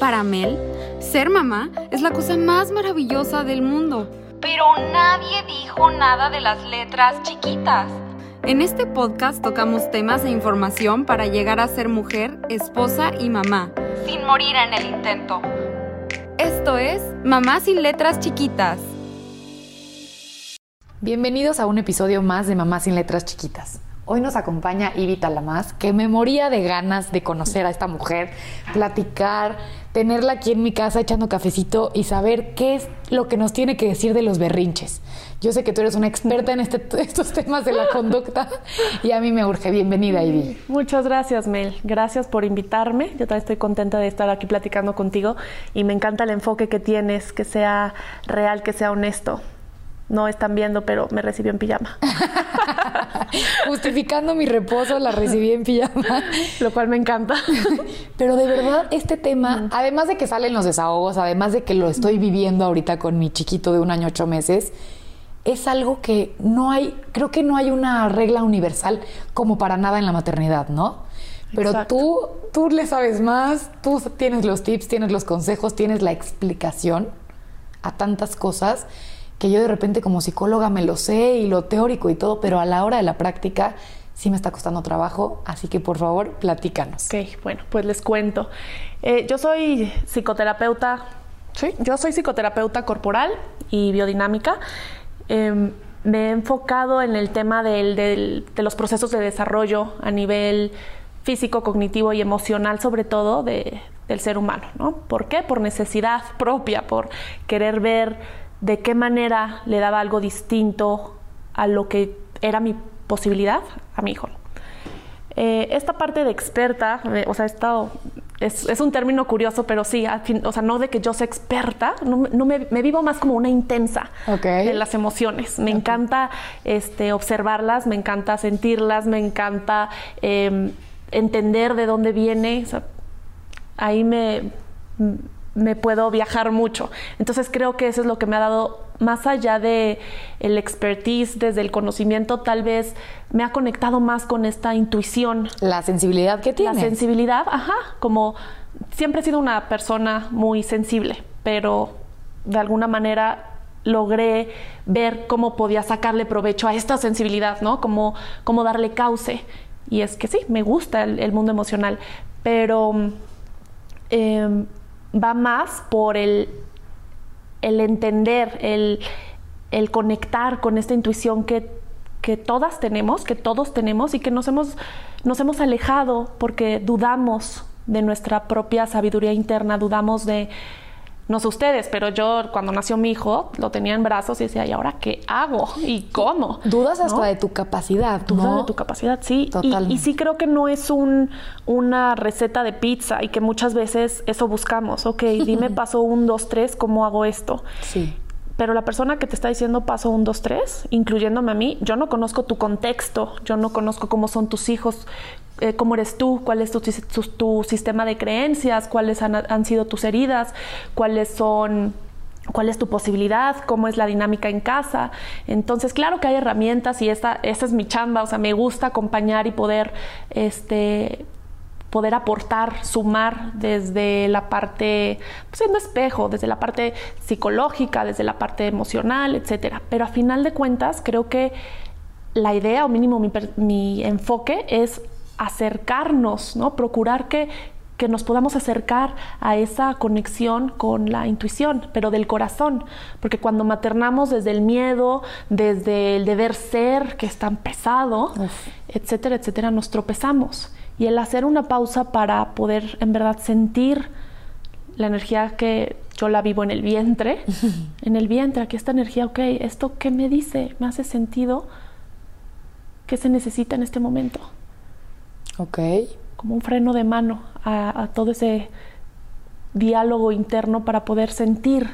Para Mel, ser mamá es la cosa más maravillosa del mundo. Pero nadie dijo nada de las letras chiquitas. En este podcast tocamos temas e información para llegar a ser mujer, esposa y mamá. Sin morir en el intento. Esto es Mamá sin letras chiquitas. Bienvenidos a un episodio más de Mamá sin letras chiquitas. Hoy nos acompaña Ivy Talamás, que me moría de ganas de conocer a esta mujer, platicar, tenerla aquí en mi casa echando cafecito y saber qué es lo que nos tiene que decir de los berrinches. Yo sé que tú eres una experta en este, estos temas de la conducta y a mí me urge. Bienvenida, Ivy. Muchas gracias, Mel. Gracias por invitarme. Yo también estoy contenta de estar aquí platicando contigo y me encanta el enfoque que tienes, que sea real, que sea honesto no están viendo, pero me recibió en pijama. Justificando mi reposo, la recibí en pijama. Lo cual me encanta. Pero de verdad, este tema, además de que salen los desahogos, además de que lo estoy viviendo ahorita con mi chiquito de un año ocho meses, es algo que no hay, creo que no hay una regla universal como para nada en la maternidad, ¿no? Pero tú, tú le sabes más, tú tienes los tips, tienes los consejos, tienes la explicación a tantas cosas que yo de repente como psicóloga me lo sé y lo teórico y todo, pero a la hora de la práctica sí me está costando trabajo, así que por favor platícanos. Ok, bueno, pues les cuento. Eh, yo soy psicoterapeuta, sí, yo soy psicoterapeuta corporal y biodinámica. Em, me he enfocado en el tema de los procesos de desarrollo a nivel físico, cognitivo y emocional, sobre todo del ser humano, ¿no? ¿Por qué? Por necesidad propia, por querer ver de qué manera le daba algo distinto a lo que era mi posibilidad a mi hijo. Eh, esta parte de experta, eh, o sea, estado, es, es, un término curioso, pero sí, o sea, no de que yo sea experta, no, me, vivo más como una intensa de las emociones. Me encanta este, observarlas, me encanta sentirlas, me encanta em, entender de dónde viene. ahí me me puedo viajar mucho. Entonces creo que eso es lo que me ha dado, más allá de el expertise, desde el conocimiento, tal vez me ha conectado más con esta intuición. La sensibilidad que tiene. La sensibilidad, ajá, como siempre he sido una persona muy sensible, pero de alguna manera logré ver cómo podía sacarle provecho a esta sensibilidad, ¿no? Cómo, cómo darle cauce. Y es que sí, me gusta el, mundo emocional, pero... Eh, va más por el, el entender, el, el, conectar con esta intuición que, que, todas tenemos, que todos tenemos y que nos hemos, nos hemos alejado porque dudamos de nuestra propia sabiduría interna, dudamos de no sé ustedes, pero yo cuando nació mi hijo lo tenía en brazos y decía, ¿y ahora qué hago? ¿Y cómo? Dudas hasta de tu capacidad. Dudas de tu capacidad, sí. Y, sí creo que no es un, una receta de pizza y que muchas veces eso buscamos. Ok, dime paso un, dos, tres, ¿cómo hago esto? Sí pero la persona que te está diciendo paso un, dos, tres, incluyéndome a mí, yo no conozco tu contexto, yo no conozco cómo son tus hijos, eh, cómo eres tú, cuál es tu, sistema de creencias, cuáles han, sido tus heridas, cuáles son cuál es tu posibilidad, cómo es la dinámica en casa. Entonces, claro que hay herramientas y esta, es mi chamba, o sea, me gusta acompañar y poder, este, poder aportar, sumar desde la parte, pues, siendo espejo, desde la parte psicológica, desde la parte emocional, etcétera. Pero a final de cuentas, creo que la idea, o mínimo mi enfoque, es acercarnos, ¿no? Procurar que, que nos podamos acercar a esa conexión con la intuición, pero del corazón, porque cuando maternamos desde el miedo, desde el deber ser, que es tan pesado, etcétera, etcétera, nos tropezamos. Y el hacer una pausa para poder en verdad sentir la energía que yo la vivo en el vientre, en el vientre, aquí esta energía, ok, ¿esto qué me dice? ¿Me hace sentido? ¿Qué se necesita en este momento? Ok. Como un freno de mano a, todo ese diálogo interno para poder sentir,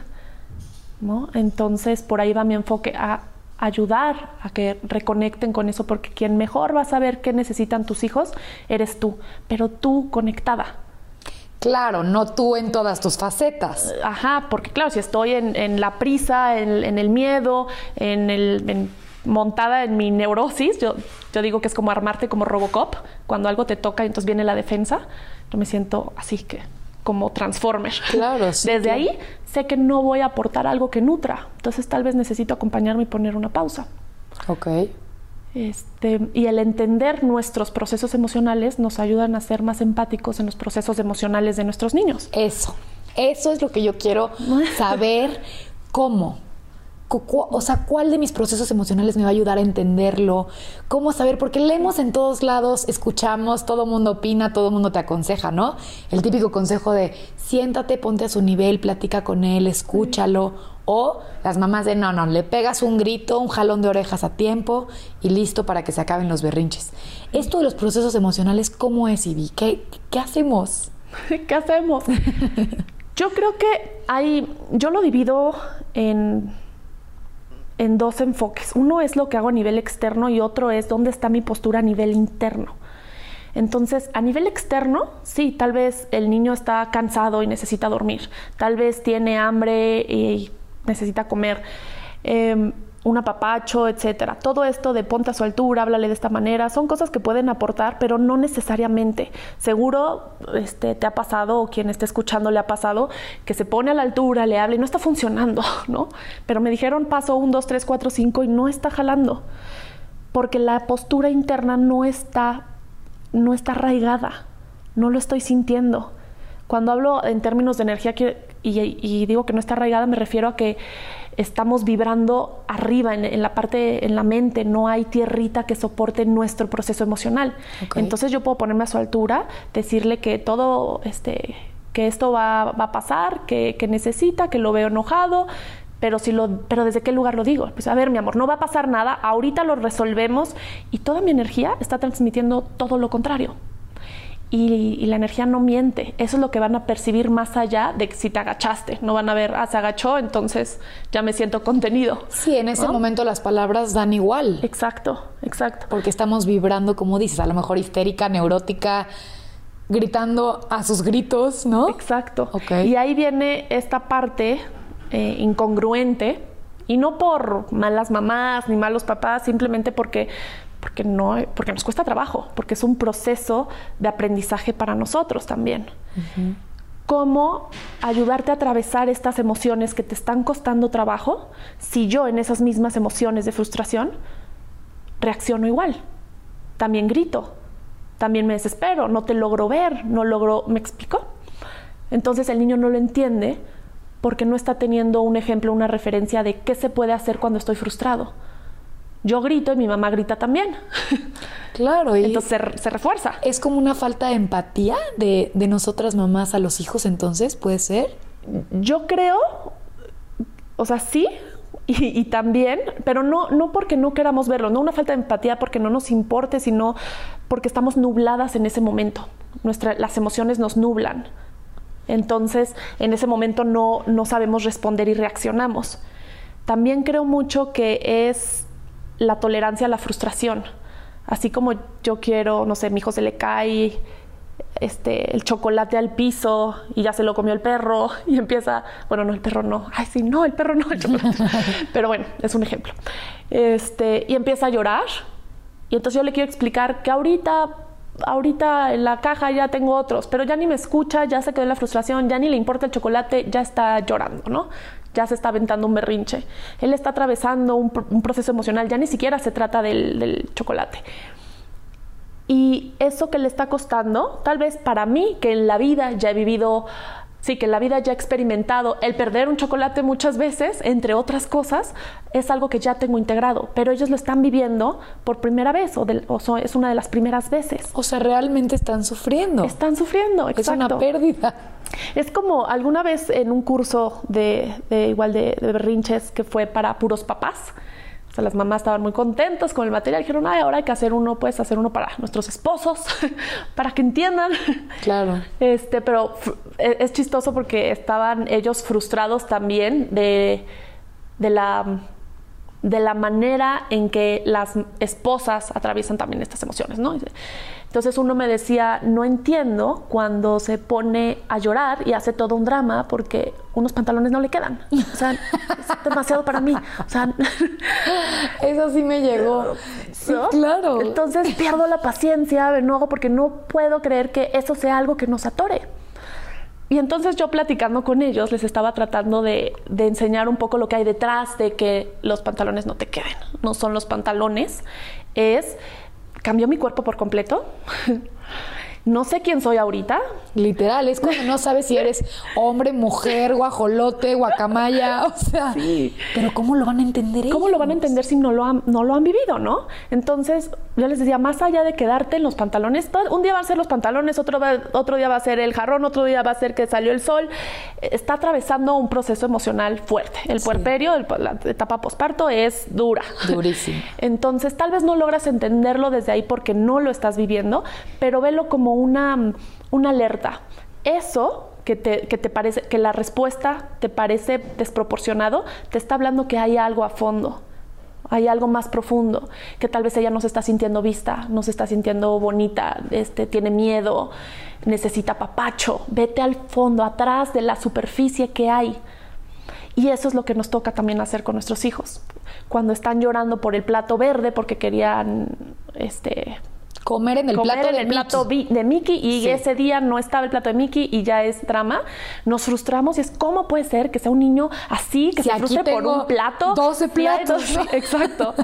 ¿no? Entonces, por ahí va mi enfoque a ayudar a que reconecten con eso, porque quien mejor va a saber qué necesitan tus hijos eres tú, pero tú conectada. Claro, no tú en todas tus facetas. Ajá, porque claro, si estoy en, la prisa, en, el miedo, en el montada en mi neurosis. Yo, yo digo que es como armarte como Robocop. Cuando algo te toca, y entonces viene la defensa. Yo me siento así que como transformer. Claro, sí, Desde claro. ahí sé que no voy a aportar algo que nutra. Entonces tal vez necesito acompañarme y poner una pausa. Ok. Este, y el entender nuestros procesos emocionales nos ayudan a ser más empáticos en los procesos emocionales de nuestros niños. Eso. Eso es lo que yo quiero saber cómo. O sea, ¿cuál de mis procesos emocionales me va a ayudar a entenderlo? ¿Cómo saber? Porque leemos en todos lados, escuchamos, todo mundo opina, todo mundo te aconseja, ¿no? El típico consejo de siéntate, ponte a su nivel, platica con él, escúchalo. O las mamás de no, no, le pegas un grito, un jalón de orejas a tiempo y listo para que se acaben los berrinches. Esto de los procesos emocionales, ¿cómo es, Ivy? ¿Qué, qué hacemos? ¿Qué hacemos? Yo creo que hay, yo lo divido en, en dos enfoques. Uno es lo que hago a nivel externo y otro es dónde está mi postura a nivel interno. Entonces, a nivel externo, sí, tal vez el niño está cansado y necesita dormir. Tal vez tiene hambre y necesita comer. eh, un apapacho, etcétera. Todo esto de ponte a su altura, háblale de esta manera, son cosas que pueden aportar, pero no necesariamente. Seguro este, te ha pasado, o quien esté escuchando le ha pasado, que se pone a la altura, le habla y no está funcionando, ¿no? Pero me dijeron paso 1, 2, 3, 4, 5 y no está jalando. Porque la postura interna no está, no está arraigada, no lo estoy sintiendo. Cuando hablo en términos de energía y, y digo que no está arraigada, me refiero a que estamos vibrando arriba, en, en la parte, en la mente, no hay tierrita que soporte nuestro proceso emocional. Entonces yo puedo ponerme a su altura, decirle que todo, este, que esto va, va a pasar, que, que necesita, que lo veo enojado, pero si lo, pero desde qué lugar lo digo? Pues a ver, mi amor, no va a pasar nada, ahorita lo resolvemos y toda mi energía está transmitiendo todo lo contrario y, y la energía no miente. Eso es lo que van a percibir más allá de que si te agachaste. No van a ver, ah, se agachó, entonces ya me siento contenido. Sí, en ese ¿No? momento las palabras dan igual. Exacto, exacto. Porque estamos vibrando, como dices, a lo mejor histérica, neurótica, gritando a sus gritos, ¿no? Exacto. Ok. Y ahí viene esta parte eh, incongruente, y no por malas mamás ni malos papás, simplemente porque, porque, no, porque nos cuesta trabajo, porque es un proceso de aprendizaje para nosotros también. Cómo ayudarte a atravesar estas emociones que te están costando trabajo si yo en esas mismas emociones de frustración reacciono igual. También grito, también me desespero, no te logro ver, no logro, ¿me explico? Entonces el niño no lo entiende porque no está teniendo un ejemplo, una referencia de qué se puede hacer cuando estoy frustrado. Yo grito y mi mamá grita también. Claro, y Entonces se, re- se refuerza. es como una falta de empatía de, de nosotras mamás a los hijos, entonces, ¿puede ser? Yo creo, o sea, sí, y, y también, pero no, no porque no queramos verlo, no una falta de empatía porque no nos importe, sino porque estamos nubladas en ese momento. Nuestra, las emociones nos nublan. Entonces, en ese momento no, no sabemos responder y reaccionamos. También creo mucho que es la tolerancia a la frustración. Así como yo quiero, no sé, mi hijo se le cae este, el chocolate al piso y ya se lo comió el perro y empieza, bueno, no, el perro no, ay, sí, no, el perro no, el chocolate. Pero bueno, es un ejemplo. Este, y empieza a llorar y entonces yo le quiero explicar que ahorita, ahorita en la caja ya tengo otros, pero ya ni me escucha, ya se quedó en la frustración, ya ni le importa el chocolate, ya está llorando, ¿no? Ya se está aventando un berrinche. Él está atravesando un, pro- un proceso emocional, ya ni siquiera se trata del, del chocolate. Y eso que le está costando, tal vez para mí, que en la vida ya he vivido, sí, que la vida ya he experimentado el perder un chocolate muchas veces, entre otras cosas, es algo que ya tengo integrado, pero ellos lo están viviendo por primera vez o, del- o so- es una de las primeras veces. O sea, realmente están sufriendo. Están sufriendo, es una exacto. pérdida. Es como alguna vez en un curso de, de igual de, de berrinches que fue para puros papás. O sea, las mamás estaban muy contentas con el material. Dijeron, ay, ahora hay que hacer uno, puedes hacer uno para nuestros esposos, para que entiendan. Claro. Este, pero e- es chistoso porque estaban ellos frustrados también de, de la de la manera en que las esposas atraviesan también estas emociones, ¿no? Entonces uno me decía, no entiendo cuando se pone a llorar y hace todo un drama porque unos pantalones no le quedan. O sea, es demasiado para mí. O sea, Eso sí me llegó. Sí, ¿no? claro. Entonces pierdo la paciencia, me enojo porque no puedo creer que eso sea algo que nos atore. Y entonces yo platicando con ellos les estaba tratando de, de, enseñar un poco lo que hay detrás de que los pantalones no te queden. No son los pantalones, es cambió mi cuerpo por completo. no sé quién soy ahorita. Literal, es cuando no sabes si eres hombre, mujer, guajolote, guacamaya, o sea. Sí. Pero ¿cómo lo van a entender ¿Cómo lo van a entender si no lo han, no lo han vivido, no? Entonces, yo les decía, más allá de quedarte en los pantalones, un día va a ser los pantalones, otro, otro día va a ser el jarrón, otro día va a ser que salió el sol. Está atravesando un proceso emocional fuerte. El puerperio, la etapa posparto es dura. Durísimo. Entonces, tal vez no logras entenderlo desde ahí porque no lo estás viviendo, pero velo como una, una alerta. Eso que te, que te, parece, que la respuesta te parece desproporcionado, te está hablando que hay algo a fondo, hay algo más profundo, que tal vez ella no se está sintiendo vista, no se está sintiendo bonita, este, tiene miedo, necesita papacho. Vete al fondo, atrás de la superficie que hay. Y eso es lo que nos toca también hacer con nuestros hijos. Cuando están llorando por el plato verde porque querían este, comer en el plato, de, plato de Mickey y ese día no estaba el plato de Mickey y ya es drama, nos frustramos y es cómo puede ser que sea un niño así, que se frustre por un plato. 12 platos. exacto.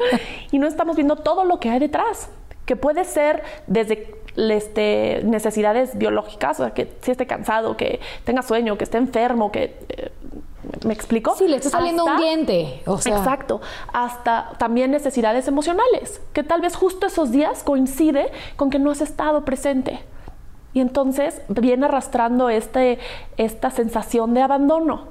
y no estamos viendo todo lo que hay detrás, que puede ser desde este, necesidades biológicas, o sea, que si esté cansado, que tenga sueño, que esté enfermo, que eh, ¿Me explico? Sí, le está saliendo un diente. Exacto. Hasta también necesidades emocionales, que tal vez justo esos días coincide con que no has estado presente. Y entonces viene arrastrando este, esta sensación de abandono.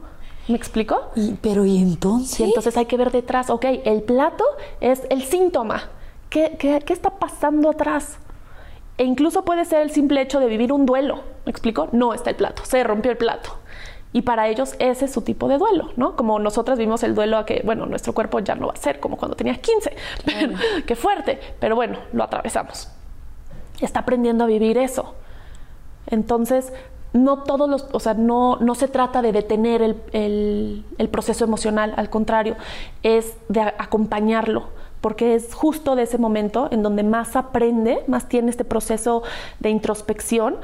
¿Me explico? pero ¿y entonces? Y entonces hay que ver detrás, ok, el plato es el síntoma. ¿Qué, qué, qué está pasando atrás? E incluso puede ser el simple hecho de vivir un duelo. ¿Me explico? No está el plato, se rompió el plato. Y para ellos ese es su tipo de duelo, ¿no? Como nosotras vimos el duelo a que, bueno, nuestro cuerpo ya no va a ser como cuando tenías 15, qué fuerte, pero bueno, lo atravesamos. Está aprendiendo a vivir eso. Entonces, no todos los, o sea, no, no se trata de detener el, el proceso emocional, al contrario, es de acompañarlo, porque es justo de ese momento en donde más aprende, más tiene este proceso de introspección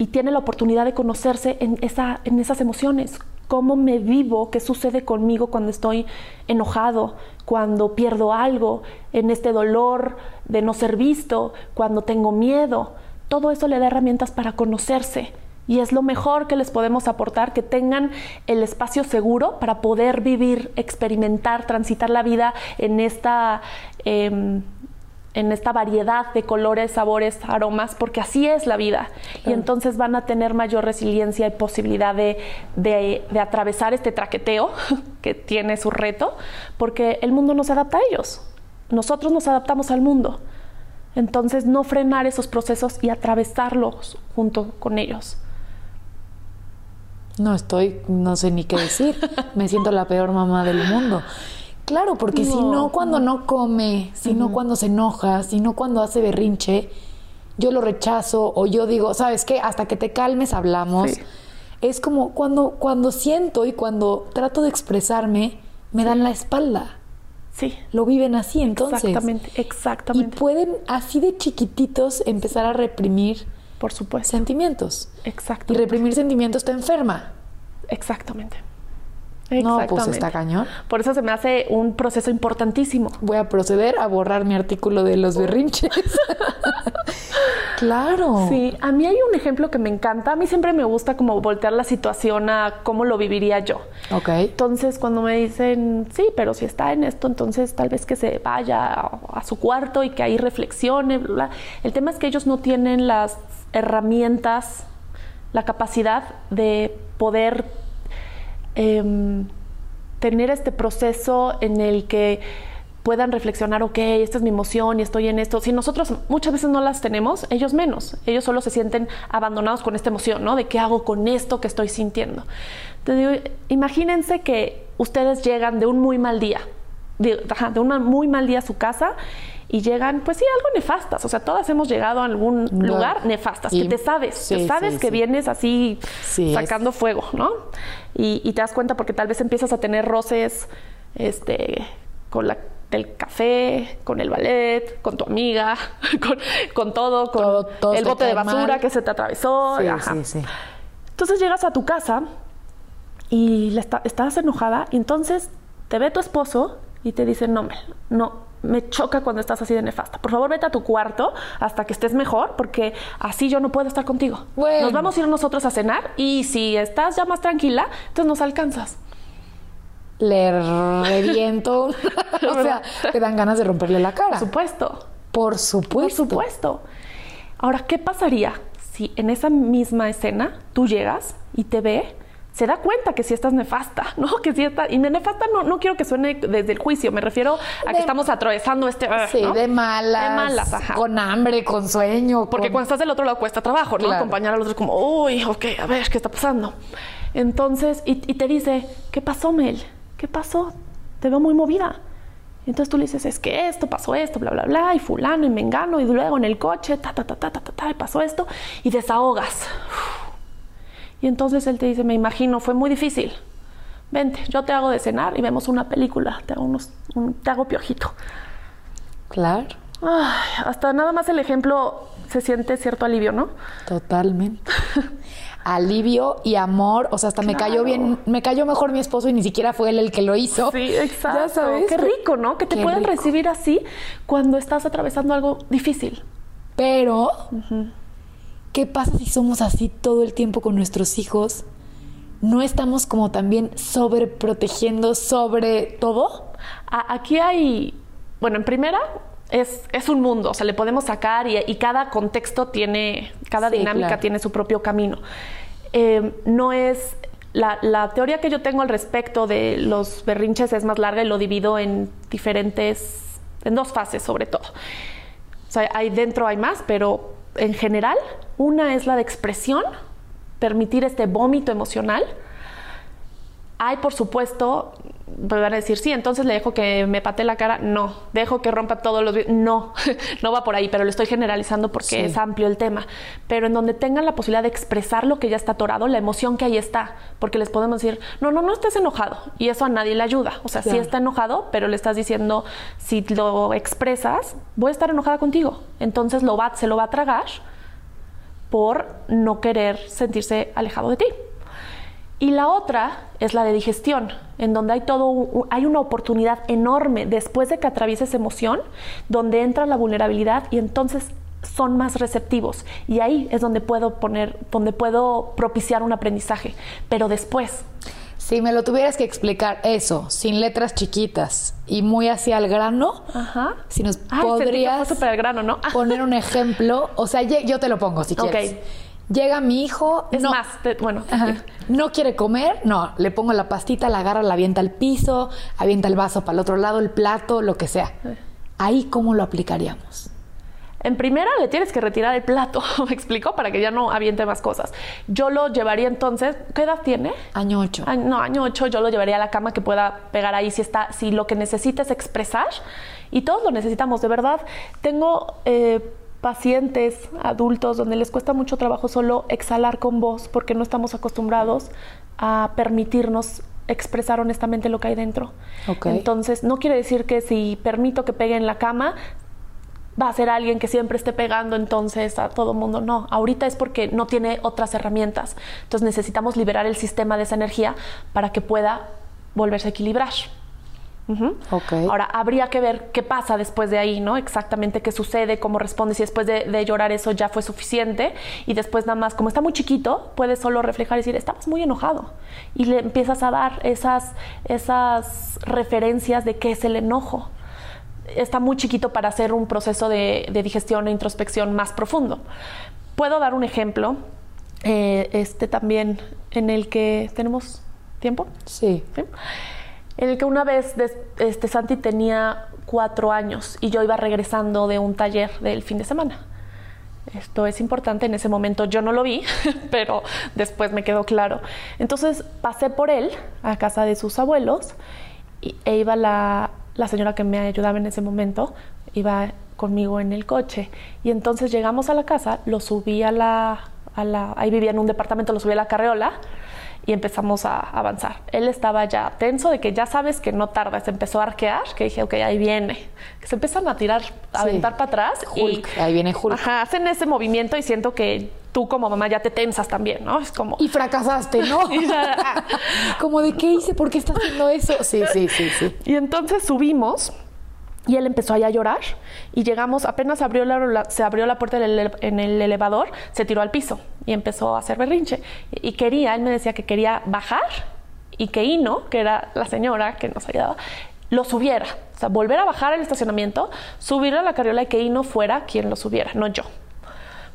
y tiene la oportunidad de conocerse en, esa, en esas emociones. ¿Cómo me vivo? ¿Qué sucede conmigo cuando estoy enojado? Cuando pierdo algo, en este dolor de no ser visto, cuando tengo miedo. Todo eso le da herramientas para conocerse. Y es lo mejor que les podemos aportar, que tengan el espacio seguro para poder vivir, experimentar, transitar la vida en esta... Em, en esta variedad de colores, sabores, aromas, porque así es la vida. Y entonces van a tener mayor resiliencia y posibilidad de, de, atravesar este traqueteo que tiene su reto, porque el mundo no se adapta a ellos. Nosotros nos adaptamos al mundo. Entonces no frenar esos procesos y atravesarlos junto con ellos. No estoy, no sé ni qué decir. Me siento la peor mamá del mundo. Claro, porque si no cuando no come, si no cuando se enoja, si no cuando hace berrinche, yo lo rechazo o yo digo, ¿sabes qué? Hasta que te calmes hablamos. Es como cuando, cuando siento y cuando trato de expresarme, me dan la espalda. Sí. Lo viven así entonces. Exactamente, exactamente. Y pueden así de chiquititos empezar a reprimir por supuesto sentimientos. Exacto. Y reprimir sentimientos te enferma. Exactamente. No, pues está cañón. Por eso se me hace un proceso importantísimo. Voy a proceder a borrar mi artículo de los berrinches. claro. Sí, a mí hay un ejemplo que me encanta. A mí siempre me gusta como voltear la situación a cómo lo viviría yo. Ok. Entonces, cuando me dicen, sí, pero si está en esto, entonces tal vez que se vaya a, su cuarto y que ahí reflexione. Bla, El tema es que ellos no tienen las herramientas, la capacidad de poder Em, tener este proceso en el que puedan reflexionar, ok, esta es mi emoción y estoy en esto. Si nosotros muchas veces no las tenemos, ellos menos. Ellos solo se sienten abandonados con esta emoción, ¿no? De qué hago con esto que estoy sintiendo. Imagínense que ustedes llegan de un muy mal día, de, de un muy mal día a su casa y llegan, pues sí, algo nefastas. O sea, todas hemos llegado a algún lugar nefastas, que te sabes, te sabes que vienes así sacando fuego, ¿no? Y, te das cuenta porque tal vez empiezas a tener roces este, con la del café, con el ballet, con tu amiga, con, todo, con el bote de basura que se te atravesó. Entonces llegas a tu casa y está- estás enojada y entonces te ve tu esposo y te dice, no, Mel, no, me choca cuando estás así de nefasta. Por favor, vete a tu cuarto hasta que estés mejor porque así yo no puedo estar contigo. Bueno. Nos vamos a ir nosotros a cenar y si estás ya más tranquila, entonces nos alcanzas. Le reviento. o sea, te dan ganas de romperle la cara. Por supuesto. Por Por supuesto. supuesto. Ahora, ¿qué pasaría si en esa misma escena tú llegas y te ve, se da cuenta que sí estás nefasta, ¿no? Que sí está. Y nefasta no, no quiero que suene desde el juicio, me refiero a que De- estamos atravesando este. ah, Sí, ¿no? de malas. De malas, ajá. Con hambre, con sueño. Porque con- cuando estás del otro lado cuesta trabajo, ¿no? Claro. Acompañar al otro como, uy, ok, a ver, ¿qué está pasando? Entonces, y, y te dice, ¿qué pasó, Mel? ¿Qué pasó? Te veo muy movida. Entonces tú le dices, es que esto, pasó esto, bla, bla, bla, y fulano, y mengano, y luego en el coche, ta, ta, ta, ta, ta, ta, ta, y pasó esto, y desahogas. Y entonces él te dice, me imagino, fue muy difícil. Vente, yo te hago de cenar y vemos una película, te hago, unos, un- te hago piojito. Claro, Ay, hasta nada más el ejemplo se siente cierto alivio, ¿no? totalmente. Alivio y amor. O sea, hasta me cayó bien, me cayó mejor mi esposo y ni siquiera fue él el que lo hizo. Sí, exacto. Ya sabes. Qué rico, ¿no? Que te Qué puedan rico. recibir así cuando estás atravesando algo difícil. Pero, ¿qué pasa si somos así todo el tiempo con nuestros hijos? ¿No estamos como también sobreprotegiendo sobre todo? Aquí hay, bueno, en primera es, es un mundo, o sea, le podemos sacar y, y cada contexto tiene, cada Sí, dinámica claro. tiene su propio camino. Eh, no es, la, la teoría que yo tengo al respecto de los berrinches es más larga y lo divido en diferentes, en dos fases sobre todo. O sea, ahí dentro hay más, pero en general, una es la de expresión, permitir este vómito emocional. Hay, por supuesto, me van a decir, sí, entonces le dejo que me patee la cara. No, dejo que rompa todos los... vi-". No, no va por ahí, pero lo estoy generalizando porque Sí. es amplio el tema. Pero en donde tengan la posibilidad de expresar lo que ya está atorado, la emoción que ahí está. Porque les podemos decir, no, no, no estés enojado. Y eso a nadie le ayuda. O sea, sí Claro. está enojado, pero le estás diciendo, si lo expresas, voy a estar enojada contigo. Entonces lo va, se lo va a tragar por no querer sentirse alejado de ti. Y la otra es la de digestión, en donde hay todo hay una oportunidad enorme después de que atravieses emoción, donde entra la vulnerabilidad y entonces son más receptivos y ahí es donde puedo poner donde puedo propiciar un aprendizaje, pero después Si me lo tuvieras que explicar eso, sin letras chiquitas y muy hacia el grano, Ajá. si nos Ay, sentí que podrías grano, ¿no? poner un ejemplo, o sea, yo te lo pongo si quieres. Llega mi hijo, Es no, más, te- bueno, Ajá. no quiere comer, no, le pongo la pastita, la agarra, la avienta al piso, avienta el vaso para el otro lado, el plato, lo que sea. Ahí, ¿cómo lo aplicaríamos? En primera le tienes que retirar el plato, me explico, para que ya no aviente más cosas. Yo lo llevaría entonces, ¿qué edad tiene? Año 8. Año- no, año 8 yo lo llevaría a la cama que pueda pegar ahí si está, si lo que necesita es expresar y todos lo necesitamos, de verdad. Tengo eh, pacientes adultos donde les cuesta mucho trabajo solo exhalar con voz porque no estamos acostumbrados a permitirnos expresar honestamente lo que hay dentro. Ok. Entonces, no quiere decir que si permito que pegue en la cama, va a ser alguien que siempre esté pegando entonces a todo mundo. No, ahorita es porque no tiene otras herramientas. Entonces necesitamos liberar el sistema de esa energía para que pueda volverse a equilibrar. Ujú. Ok. Ahora, habría que ver qué pasa después de ahí, ¿no? Exactamente qué sucede, cómo responde, si después de, de llorar eso ya fue suficiente y después nada más, como está muy chiquito, puedes solo reflejar y decir, estamos muy enojado. Y le empiezas a dar esas, esas referencias de qué es el enojo. Está muy chiquito para hacer un proceso de, de digestión e introspección más profundo. Puedo dar un ejemplo, eh, este también, en el que tenemos tiempo. Sí. ¿sí? En el que una vez este, Santi tenía cuatro años y yo iba regresando de un taller del fin de semana. Esto es importante, en ese momento yo no lo vi, pero después me quedó claro. Entonces pasé por él a casa de sus abuelos y, e iba la, señora que me ayudaba en ese momento, iba conmigo en el coche. Y entonces llegamos a la casa, lo subí a la ahí vivía en un departamento, lo subí a la carreola y empezamos a avanzar. Él estaba ya tenso de que ya sabes que no tarda, se empezó a arquear, que dije, ok, ahí viene. Que se empiezan a tirar, a Sí. aventar para atrás. Hulk, ahí viene Hulk. Ajá, hacen ese movimiento y siento que tú como mamá ya te tensas también, ¿no? Es como... Y fracasaste, ¿no? Como de qué hice, por qué está haciendo eso. Sí, sí, sí, sí. Y entonces subimos y él empezó ahí a llorar y llegamos, apenas abrió la, se abrió la puerta en el elevador, se tiró al piso y empezó a hacer berrinche. Y, y quería, él me decía que quería bajar y que Ino, que era la señora que nos ayudaba, lo subiera. O sea, volver a bajar al estacionamiento, subir a la carriola y que Ino fuera quien lo subiera, no yo.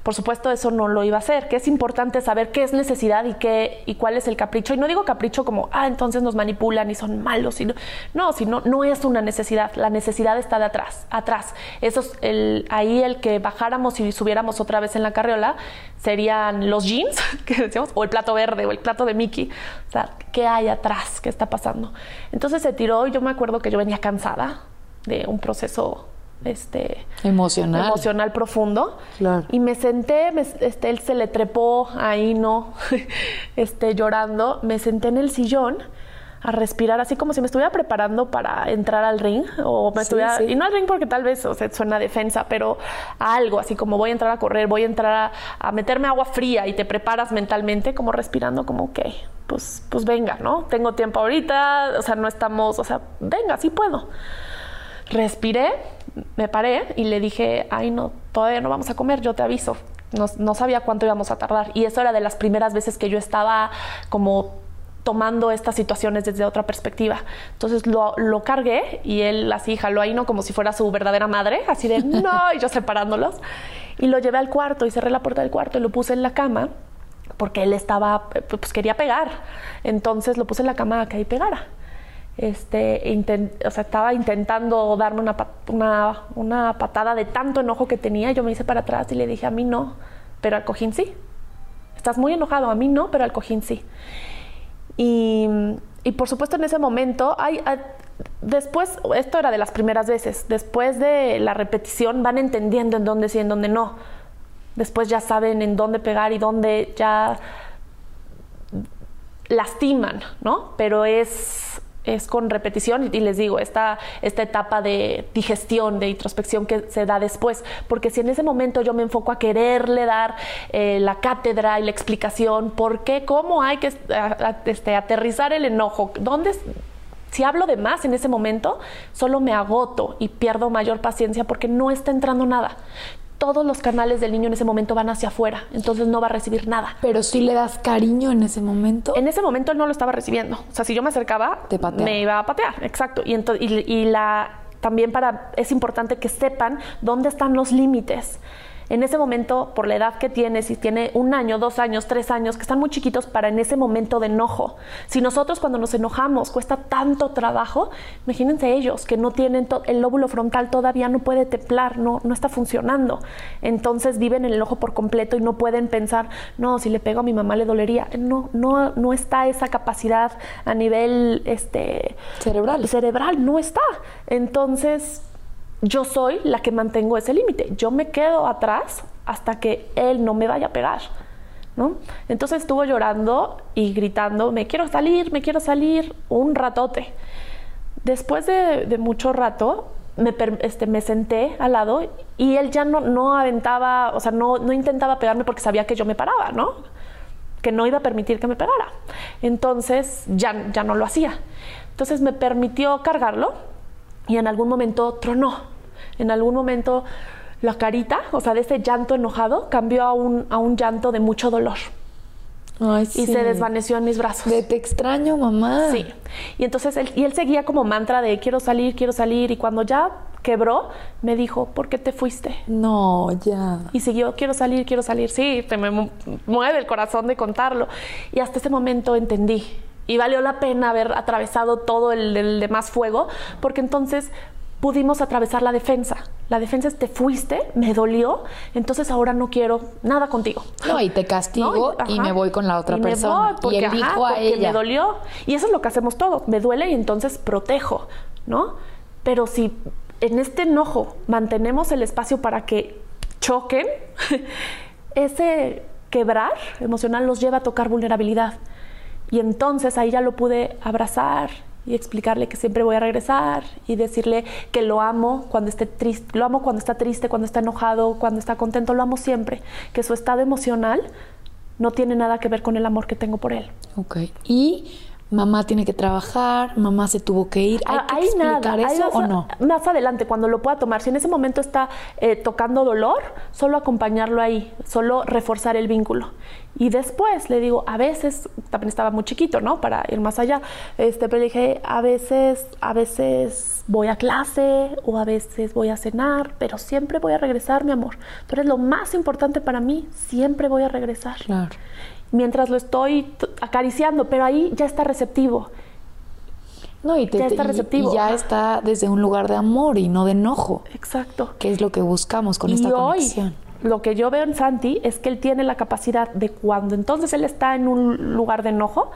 Por supuesto, eso no lo iba a hacer, que es importante saber qué es necesidad y qué y cuál es el capricho. Y no digo capricho como, ah, entonces nos manipulan y son malos. Sino, no, sino no es una necesidad. La necesidad está de atrás, atrás. Eso es el, ahí el que bajáramos y subiéramos otra vez en la carriola serían los jeans, que decíamos, o el plato verde o el plato de Mickey. O sea, ¿qué hay atrás? ¿Qué está pasando? Entonces se tiró y yo me acuerdo que yo venía cansada de un proceso este, Emocional. emocional profundo. Claro. Y me senté, me- este, él se le trepó ahí, ¿no? este, llorando. Me senté en el sillón a respirar, así como si me estuviera preparando para entrar al ring. O me Sí, estuviera, sí. Y no al ring porque tal vez o sea, suena a defensa, pero a algo, así como voy a entrar a correr, voy a entrar a, a meterme agua fría y te preparas mentalmente, como respirando, como, ok, pues, pues venga, ¿no? Tengo tiempo ahorita, o sea, no estamos, o sea, venga, sí puedo. Respiré, me paré y le dije, ay no, todavía no vamos a comer, yo te aviso. No, no sabía cuánto íbamos a tardar. Y eso era de las primeras veces que yo estaba como tomando estas situaciones desde otra perspectiva. Entonces lo, lo cargué y él así jaló ahí, ¿no? Como si fuera su verdadera madre, así de no, y yo separándolos. Y lo llevé al cuarto y cerré la puerta del cuarto y lo puse en la cama porque él estaba, eh, pues quería pegar. Entonces lo puse en la cama a que ahí pegara este, estaba intentando darme una, pa- una, una patada de tanto enojo que tenía. Yo me hice para atrás y le dije, a mí no, pero al cojín sí. Estás muy enojado, a mí no, pero al cojín sí. Y, por supuesto en ese momento, después, esto era de las primeras veces, después de la repetición van entendiendo en dónde sí y en dónde no. Después ya saben en dónde pegar y dónde ya lastiman, ¿no? Pero es, es con repetición y, les digo, esta, esta etapa de digestión, de introspección que se da después, porque si en ese momento yo me enfoco a quererle dar eh, la cátedra y la explicación, por qué, cómo hay que este, aterrizar el enojo, dónde... si hablo de más en ese momento, solo me agoto y pierdo mayor paciencia porque no está entrando nada. Todos los canales del niño en ese momento van hacia afuera, entonces no va a recibir nada. Pero sí le das cariño en ese momento. En ese momento él no lo estaba recibiendo. O sea, si yo me acercaba, Te me iba a patear. Exacto. Y, y, y la, también para, es importante que sepan dónde están los límites. En ese momento, por la edad que tiene, si tiene un año, dos años, tres años, que están muy chiquitos para en ese momento de enojo. Si nosotros cuando nos enojamos cuesta tanto trabajo, imagínense ellos que no tienen el lóbulo frontal todavía no puede templar, no, no está funcionando. Entonces viven el enojo por completo y no pueden pensar, no, si le pego a mi mamá le dolería. No, no, no está esa capacidad a nivel este, Cerebral. cerebral, no está. Entonces yo soy la que mantengo ese límite. Yo me quedo atrás hasta que él no me vaya a pegar. ¿no? Entonces estuvo llorando y gritando, me quiero salir, me quiero salir, un ratote. Después de, mucho rato, me, este, me senté al lado y él ya no, no aventaba, o sea, no, no intentaba pegarme porque sabía que yo me paraba, ¿no? Que no iba a permitir que me pegara. Entonces ya, ya no lo hacía. Entonces me permitió cargarlo y en algún momento tronó. En algún momento la carita, o sea, de ese llanto enojado, cambió a un, a un llanto de mucho dolor Ay, y sí. se desvaneció en mis brazos. De te extraño, mamá. Sí. Y entonces él, y él seguía como mantra de quiero salir, quiero salir. Y cuando ya quebró, me dijo, ¿por qué te fuiste? No, ya. Y siguió, quiero salir, quiero salir. Sí, se me mu- mueve el corazón de contarlo. Y hasta ese momento entendí. Y valió la pena haber atravesado todo el, el demás fuego, porque entonces pudimos atravesar la defensa. La defensa es te fuiste, me dolió, entonces ahora no quiero nada contigo. No, y te castigo ¿no? y me voy con la otra Y me persona. voy porque, y ajá, a porque ella. me dolió. Y eso es lo que hacemos todos. Me duele y entonces protejo, ¿no? Pero si en este enojo mantenemos el espacio para que choquen, ese quebrar emocional los lleva a tocar vulnerabilidad. Y entonces ahí ya lo pude abrazar y explicarle que siempre voy a regresar y decirle que lo amo cuando esté triste, lo amo cuando está triste, cuando está enojado, cuando está contento, lo amo siempre, que su estado emocional no tiene nada que ver con el amor que tengo por él. Ok. Y mamá tiene que trabajar, mamá se tuvo que ir. ¿Hay Ah, que ahí explicar nada, eso o no? Más adelante, cuando lo pueda tomar, si en ese momento está eh, tocando dolor, solo acompañarlo ahí, solo reforzar el vínculo. Y después le digo, a veces, también estaba muy chiquito, ¿no? Para ir más allá, este, pero le dije, a veces, a veces voy a clase o a veces voy a cenar, pero siempre voy a regresar, mi amor. Tú eres lo más importante para mí, siempre voy a regresar Claro. Mientras lo estoy acariciando, pero ahí ya está receptivo. No, y, te- Ya está y- receptivo. y ya está desde un lugar de amor y no de enojo, Exacto. que es lo que buscamos con y esta hoy, conexión. lo que yo veo en Santi es que él tiene la capacidad de cuando entonces él está en un lugar de enojo,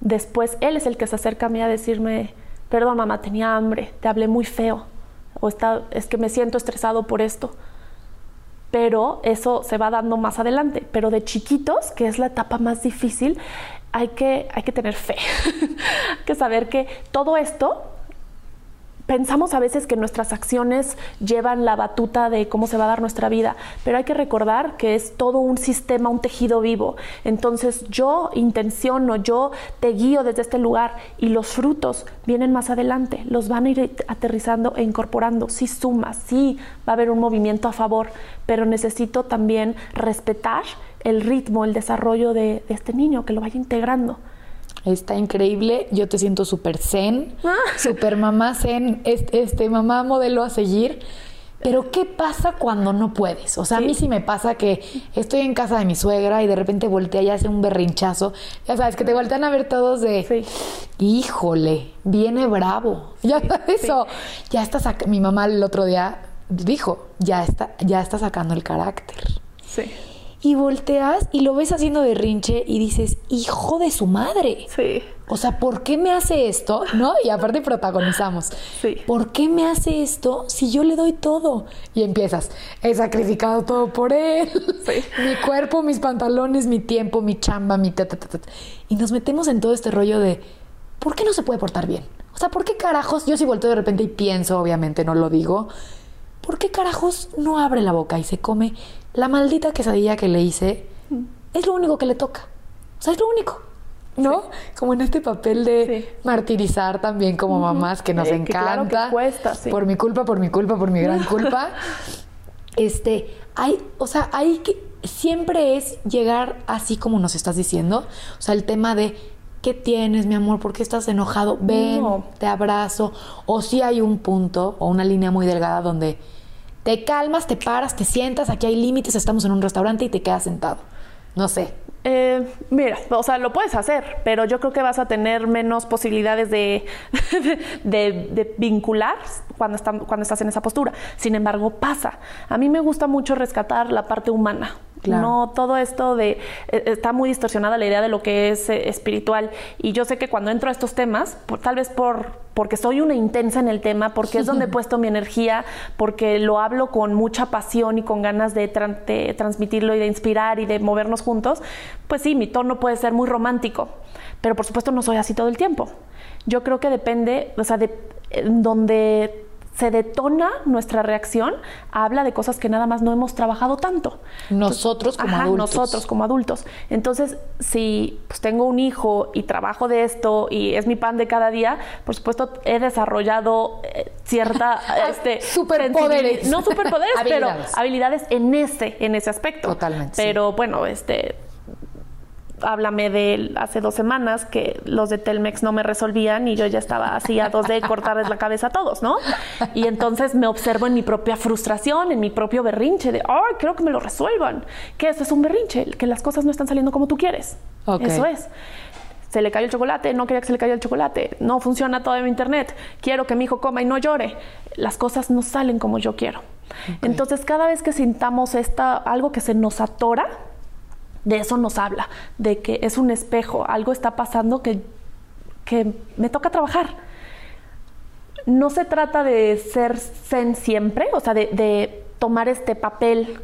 después él es el que se acerca a mí a decirme, perdón mamá, tenía hambre, te hablé muy feo, o está, es que me siento estresado por esto. Pero eso se va dando más adelante. Pero de chiquitos, que es la etapa más difícil, hay que, hay que tener fe. hay que saber que todo esto Pensamos a veces que nuestras acciones llevan la batuta de cómo se va a dar nuestra vida, pero hay que recordar que es todo un sistema, un tejido vivo. Entonces yo intenciono, yo te guío desde este lugar y los frutos vienen más adelante, los van a ir aterrizando e incorporando. Sí suma, sí va a haber un movimiento a favor, pero necesito también respetar el ritmo, el desarrollo de, de este niño, que lo vaya integrando. Está increíble, yo te siento súper zen, Ah. súper mamá zen, este, este, mamá modelo a seguir. Pero ¿qué pasa cuando no puedes? O sea, a mí Sí. sí me pasa que estoy en casa de mi suegra y de repente voltea y hace un berrinchazo. Ya sabes, que te voltean a ver todos de, Sí. híjole, viene bravo. Ya sabes eso. Ya está mi mamá el otro día dijo, ya está, ya está sacando el carácter. Sí. Y volteas y lo ves haciendo berrinche y dices, hijo de su madre. Sí. O sea, ¿por qué me hace esto? ¿No? Y aparte protagonizamos. Sí. ¿Por qué me hace esto si yo le doy todo? Y empiezas, he sacrificado todo por él. Sí. mi cuerpo, mis pantalones, mi tiempo, mi chamba, mi ta, ta, ta, ta. Y nos metemos en todo este rollo de, ¿por qué no se puede portar bien? O sea, ¿por qué carajos? Yo si volteo de repente y pienso, obviamente no lo digo, ¿por qué carajos no abre la boca y se come la maldita quesadilla que le hice? Es lo único que le toca. O sea, es lo único. ¿No? Como en este papel de Sí. martirizar también como mamás que nos Eh, que claro encanta. que cuesta, sí. Por mi culpa, por mi culpa, por mi gran culpa. este, hay, o sea, hay que siempre es llegar así como nos estás diciendo. O sea, el tema de ¿qué tienes, mi amor? ¿Por qué estás enojado? Ven, No. te abrazo. O si hay un punto o una línea muy delgada donde te calmas, te paras, te sientas, aquí hay límites, estamos en un restaurante y te quedas sentado. No sé. Eh, mira, o sea, lo puedes hacer, pero yo creo que vas a tener menos posibilidades de, de, de vincular cuando, están- cuando estás en esa postura. Sin embargo, pasa. A mí me gusta mucho rescatar la parte humana. Claro. No todo esto de eh, está muy distorsionada la idea de lo que es eh, espiritual y yo sé que cuando entro a estos temas, por- tal vez por porque soy una intensa en el tema, porque es donde he puesto mi energía, porque lo hablo con mucha pasión y con ganas de, tran- de transmitirlo y de inspirar y de movernos juntos, pues sí, mi tono puede ser muy romántico, pero por supuesto no soy así todo el tiempo. Yo creo que depende, o sea, de donde se detona nuestra reacción, habla de cosas que nada más no hemos trabajado tanto. Nosotros como Ajá, adultos. Nosotros como adultos. Entonces, si pues, tengo un hijo y trabajo de esto y es mi pan de cada día, por supuesto he desarrollado eh, cierta este, superpoderes. No superpoderes, pero Habilidades. en ese, en ese aspecto. Totalmente, sí. Pero bueno, este háblame de hace dos semanas que los de Telmex no me resolvían y yo ya estaba así a dos de cortarles la cabeza a todos, ¿no? Y entonces me observo en mi propia frustración, en mi propio berrinche de, ay, quiero que me lo resuelvan. Que eso es un berrinche, que las cosas no están saliendo como tú quieres. Eso es. Se le cayó el chocolate, no quería que se le cayera el chocolate, no funciona todo en mi internet, quiero que mi hijo coma y no llore. Las cosas no salen como yo quiero. Entonces, cada vez que sintamos esta, algo que se nos atora, de eso nos habla, de que es un espejo, algo está pasando que, que me toca trabajar. No se trata de ser zen siempre, o sea, de, de tomar este papel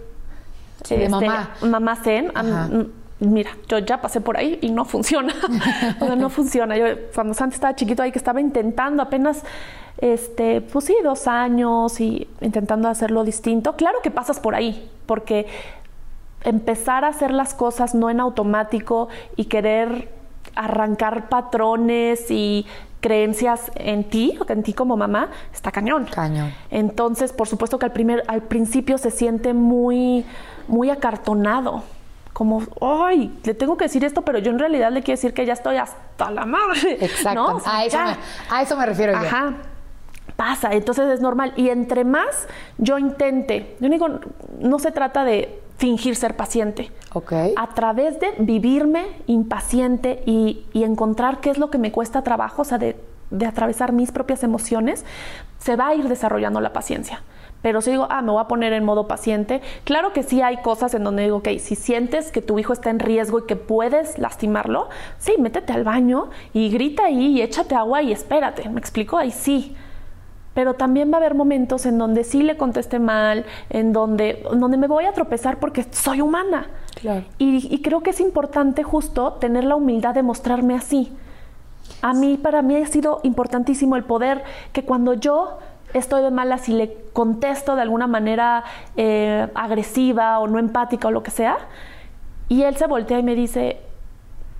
Sí, de este, mamá. mamá zen. Ajá. mira, yo ya pasé por ahí y no funciona. o sea, no funciona. Yo cuando Santi estaba chiquito ahí que estaba intentando apenas, este, pues sí, dos años y intentando hacerlo distinto. Claro que pasas por ahí, porque empezar a hacer las cosas no en automático y querer arrancar patrones y creencias en ti, en ti como mamá, está cañón. Cañón. Entonces, por supuesto que al, primer, al principio se siente muy, muy acartonado. Como, ay, le tengo que decir esto, pero yo en realidad le quiero decir que ya estoy hasta la madre. Exacto. ¿no? O sea, a, eso me, a eso me refiero yo. Ajá. Pasa, entonces es normal. Y entre más yo intente, yo digo, no se trata de fingir ser paciente. A través de vivirme impaciente y, y encontrar qué es lo que me cuesta trabajo, o sea, de, de atravesar mis propias emociones, se va a ir desarrollando la paciencia. Pero si digo, ah, me voy a poner en modo paciente, claro que sí hay cosas en donde digo, ok, si sientes que tu hijo está en riesgo y que puedes lastimarlo, sí, métete al baño y grita ahí y échate agua y espérate. ¿Me explico? Ahí sí pero también va a haber momentos en donde sí le conteste mal, en donde, en donde me voy a tropezar porque soy humana. Claro. Y, y, creo que es importante justo tener la humildad de mostrarme así. A mí, para mí ha sido importantísimo el poder que cuando yo estoy de malas y le contesto de alguna manera eh, agresiva o no empática o lo que sea, y él se voltea y me dice,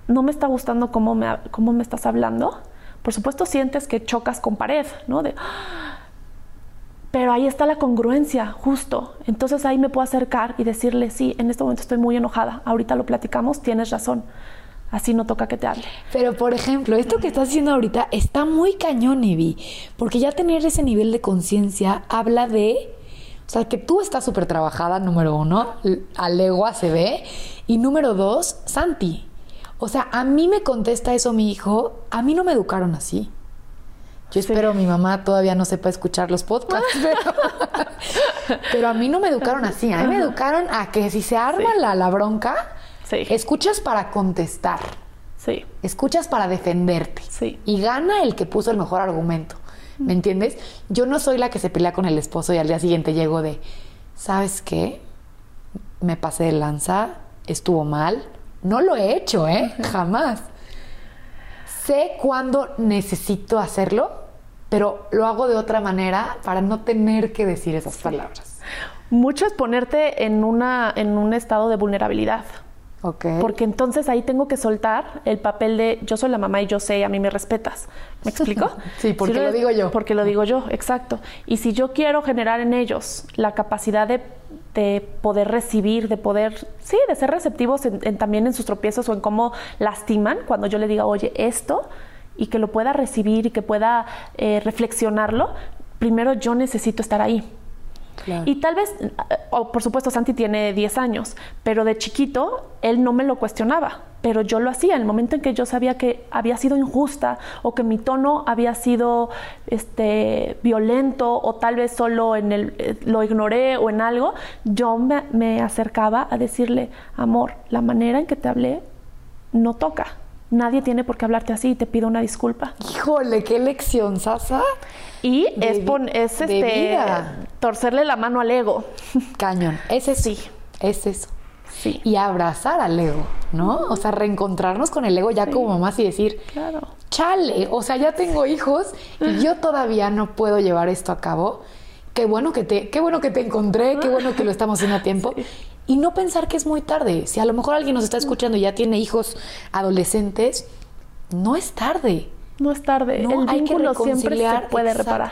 no me está gustando cómo me, cómo me estás hablando, por supuesto sientes que chocas con pared, ¿no? De, pero ahí está la congruencia, justo. Entonces ahí me puedo acercar y decirle, sí, en este momento estoy muy enojada, ahorita lo platicamos, tienes razón. Así no toca que te hable. Pero, por ejemplo, esto que estás haciendo ahorita está muy cañón, Evi, porque ya tener ese nivel de conciencia habla de, o sea, que tú estás súper trabajada, número uno, a legua se ve, y número dos, Santi. O sea, a mí me contesta eso mi hijo, a mí no me educaron así. Yo espero sí. mi mamá todavía no sepa escuchar los podcasts, pero, pero, a mí no me educaron así. A mí me educaron a que si se arma sí. la, la, bronca, sí. escuchas para contestar. Sí. Escuchas para defenderte. Sí. Y gana el que puso el mejor argumento. ¿Me entiendes? Yo no soy la que se pelea con el esposo y al día siguiente llego de, ¿sabes qué? Me pasé de lanza, estuvo mal. No lo he hecho, ¿eh? Jamás. Sé cuándo necesito hacerlo, pero lo hago de otra manera para no tener que decir esas palabras. Mucho es ponerte en, una, en un estado de vulnerabilidad. Okay. Porque entonces ahí tengo que soltar el papel de yo soy la mamá y yo sé, a mí me respetas. ¿Me explico? sí, porque si lo, lo digo yo. Porque lo digo yo, exacto. Y si yo quiero generar en ellos la capacidad de, de poder recibir, de poder, sí, de ser receptivos en, en, también en sus tropiezos o en cómo lastiman, cuando yo le diga, oye, esto, y que lo pueda recibir y que pueda eh, reflexionarlo, primero yo necesito estar ahí. Y tal vez, oh, por supuesto, Santi tiene 10 años, pero de chiquito él no me lo cuestionaba, pero yo lo hacía en el momento en que yo sabía que había sido injusta o que mi tono había sido este, violento o tal vez solo en el, eh, lo ignoré o en algo, yo me, me acercaba a decirle, amor, la manera en que te hablé no toca. Nadie tiene por qué hablarte así y te pido una disculpa. Híjole, qué lección, Sasa. Y de, es, pon, es este, torcerle la mano al ego. Cañón. Ese sí. Es eso. Sí. Y abrazar al ego, ¿no? O sea, reencontrarnos con el ego ya sí. como mamás y decir, claro. chale, o sea, ya tengo hijos y yo todavía no puedo llevar esto a cabo. Qué bueno que te, qué bueno que te encontré, qué bueno que lo estamos haciendo a tiempo. Sí. Y no pensar que es muy tarde. Si a lo mejor alguien nos está escuchando y ya tiene hijos adolescentes, no es tarde. No es tarde. No, el hay vínculo que siempre se puede exacto. reparar.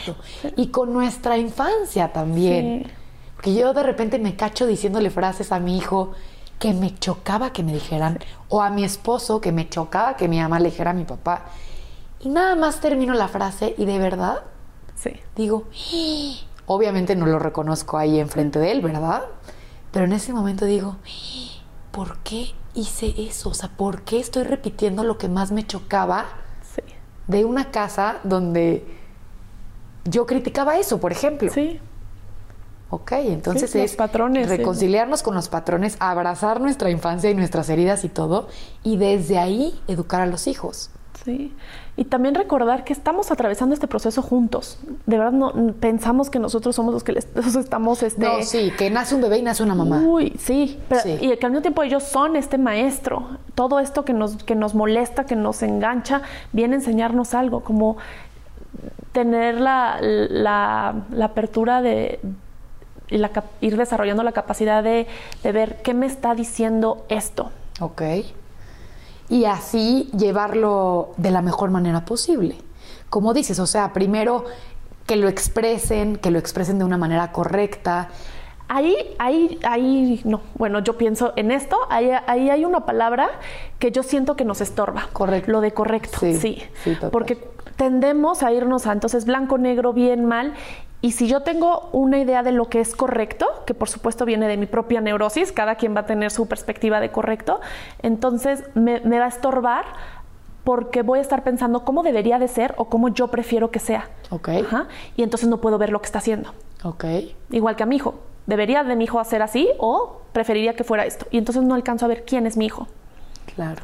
Y con nuestra infancia también. Sí. Porque yo de repente me cacho diciéndole frases a mi hijo que me chocaba que me dijeran, o a mi esposo que me chocaba que mi mamá le dijera a mi papá. Y nada más termino la frase y de verdad sí. digo, obviamente no lo reconozco ahí enfrente de él, ¿verdad? Pero en ese momento digo, ¿por qué hice eso? O sea, ¿por qué estoy repitiendo lo que más me chocaba sí. de una casa donde yo criticaba eso, por ejemplo? Sí. Ok, entonces sí, es patrones, reconciliarnos sí. con los patrones, abrazar nuestra infancia y nuestras heridas y todo, y desde ahí educar a los hijos. Sí. Y también recordar que estamos atravesando este proceso juntos. De verdad, no pensamos que nosotros somos los que les, los estamos. Este, No, sí, que nace un bebé y nace una mamá. Uy, sí, pero- Sí. y que al mismo tiempo ellos son este maestro. Todo esto que nos, que nos molesta, que nos engancha, viene a enseñarnos algo, como tener la, la- la apertura de y la ir desarrollando la capacidad de, de ver qué me está diciendo esto. Ok. Y así llevarlo de la mejor manera posible. Como dices, o sea, primero que lo expresen, que lo expresen de una manera correcta. Ahí, ahí, ahí, no. Bueno, yo pienso en esto, ahí, ahí hay una palabra que yo siento que nos estorba. Correcto. Lo de correcto, Sí, sí. sí, total. Porque tendemos a irnos a entonces blanco, negro, bien, mal. Y si yo tengo una idea de lo que es correcto, que por supuesto viene de mi propia neurosis, cada quien va a tener su perspectiva de correcto, entonces me, me va a estorbar porque voy a estar pensando cómo debería de ser o cómo yo prefiero que sea. Ok. Ajá. Y entonces no puedo ver lo que está haciendo. Ok. Igual que a mi hijo. ¿Debería de mi hijo hacer así o preferiría que fuera esto? Y entonces no alcanzo a ver quién es mi hijo. Claro.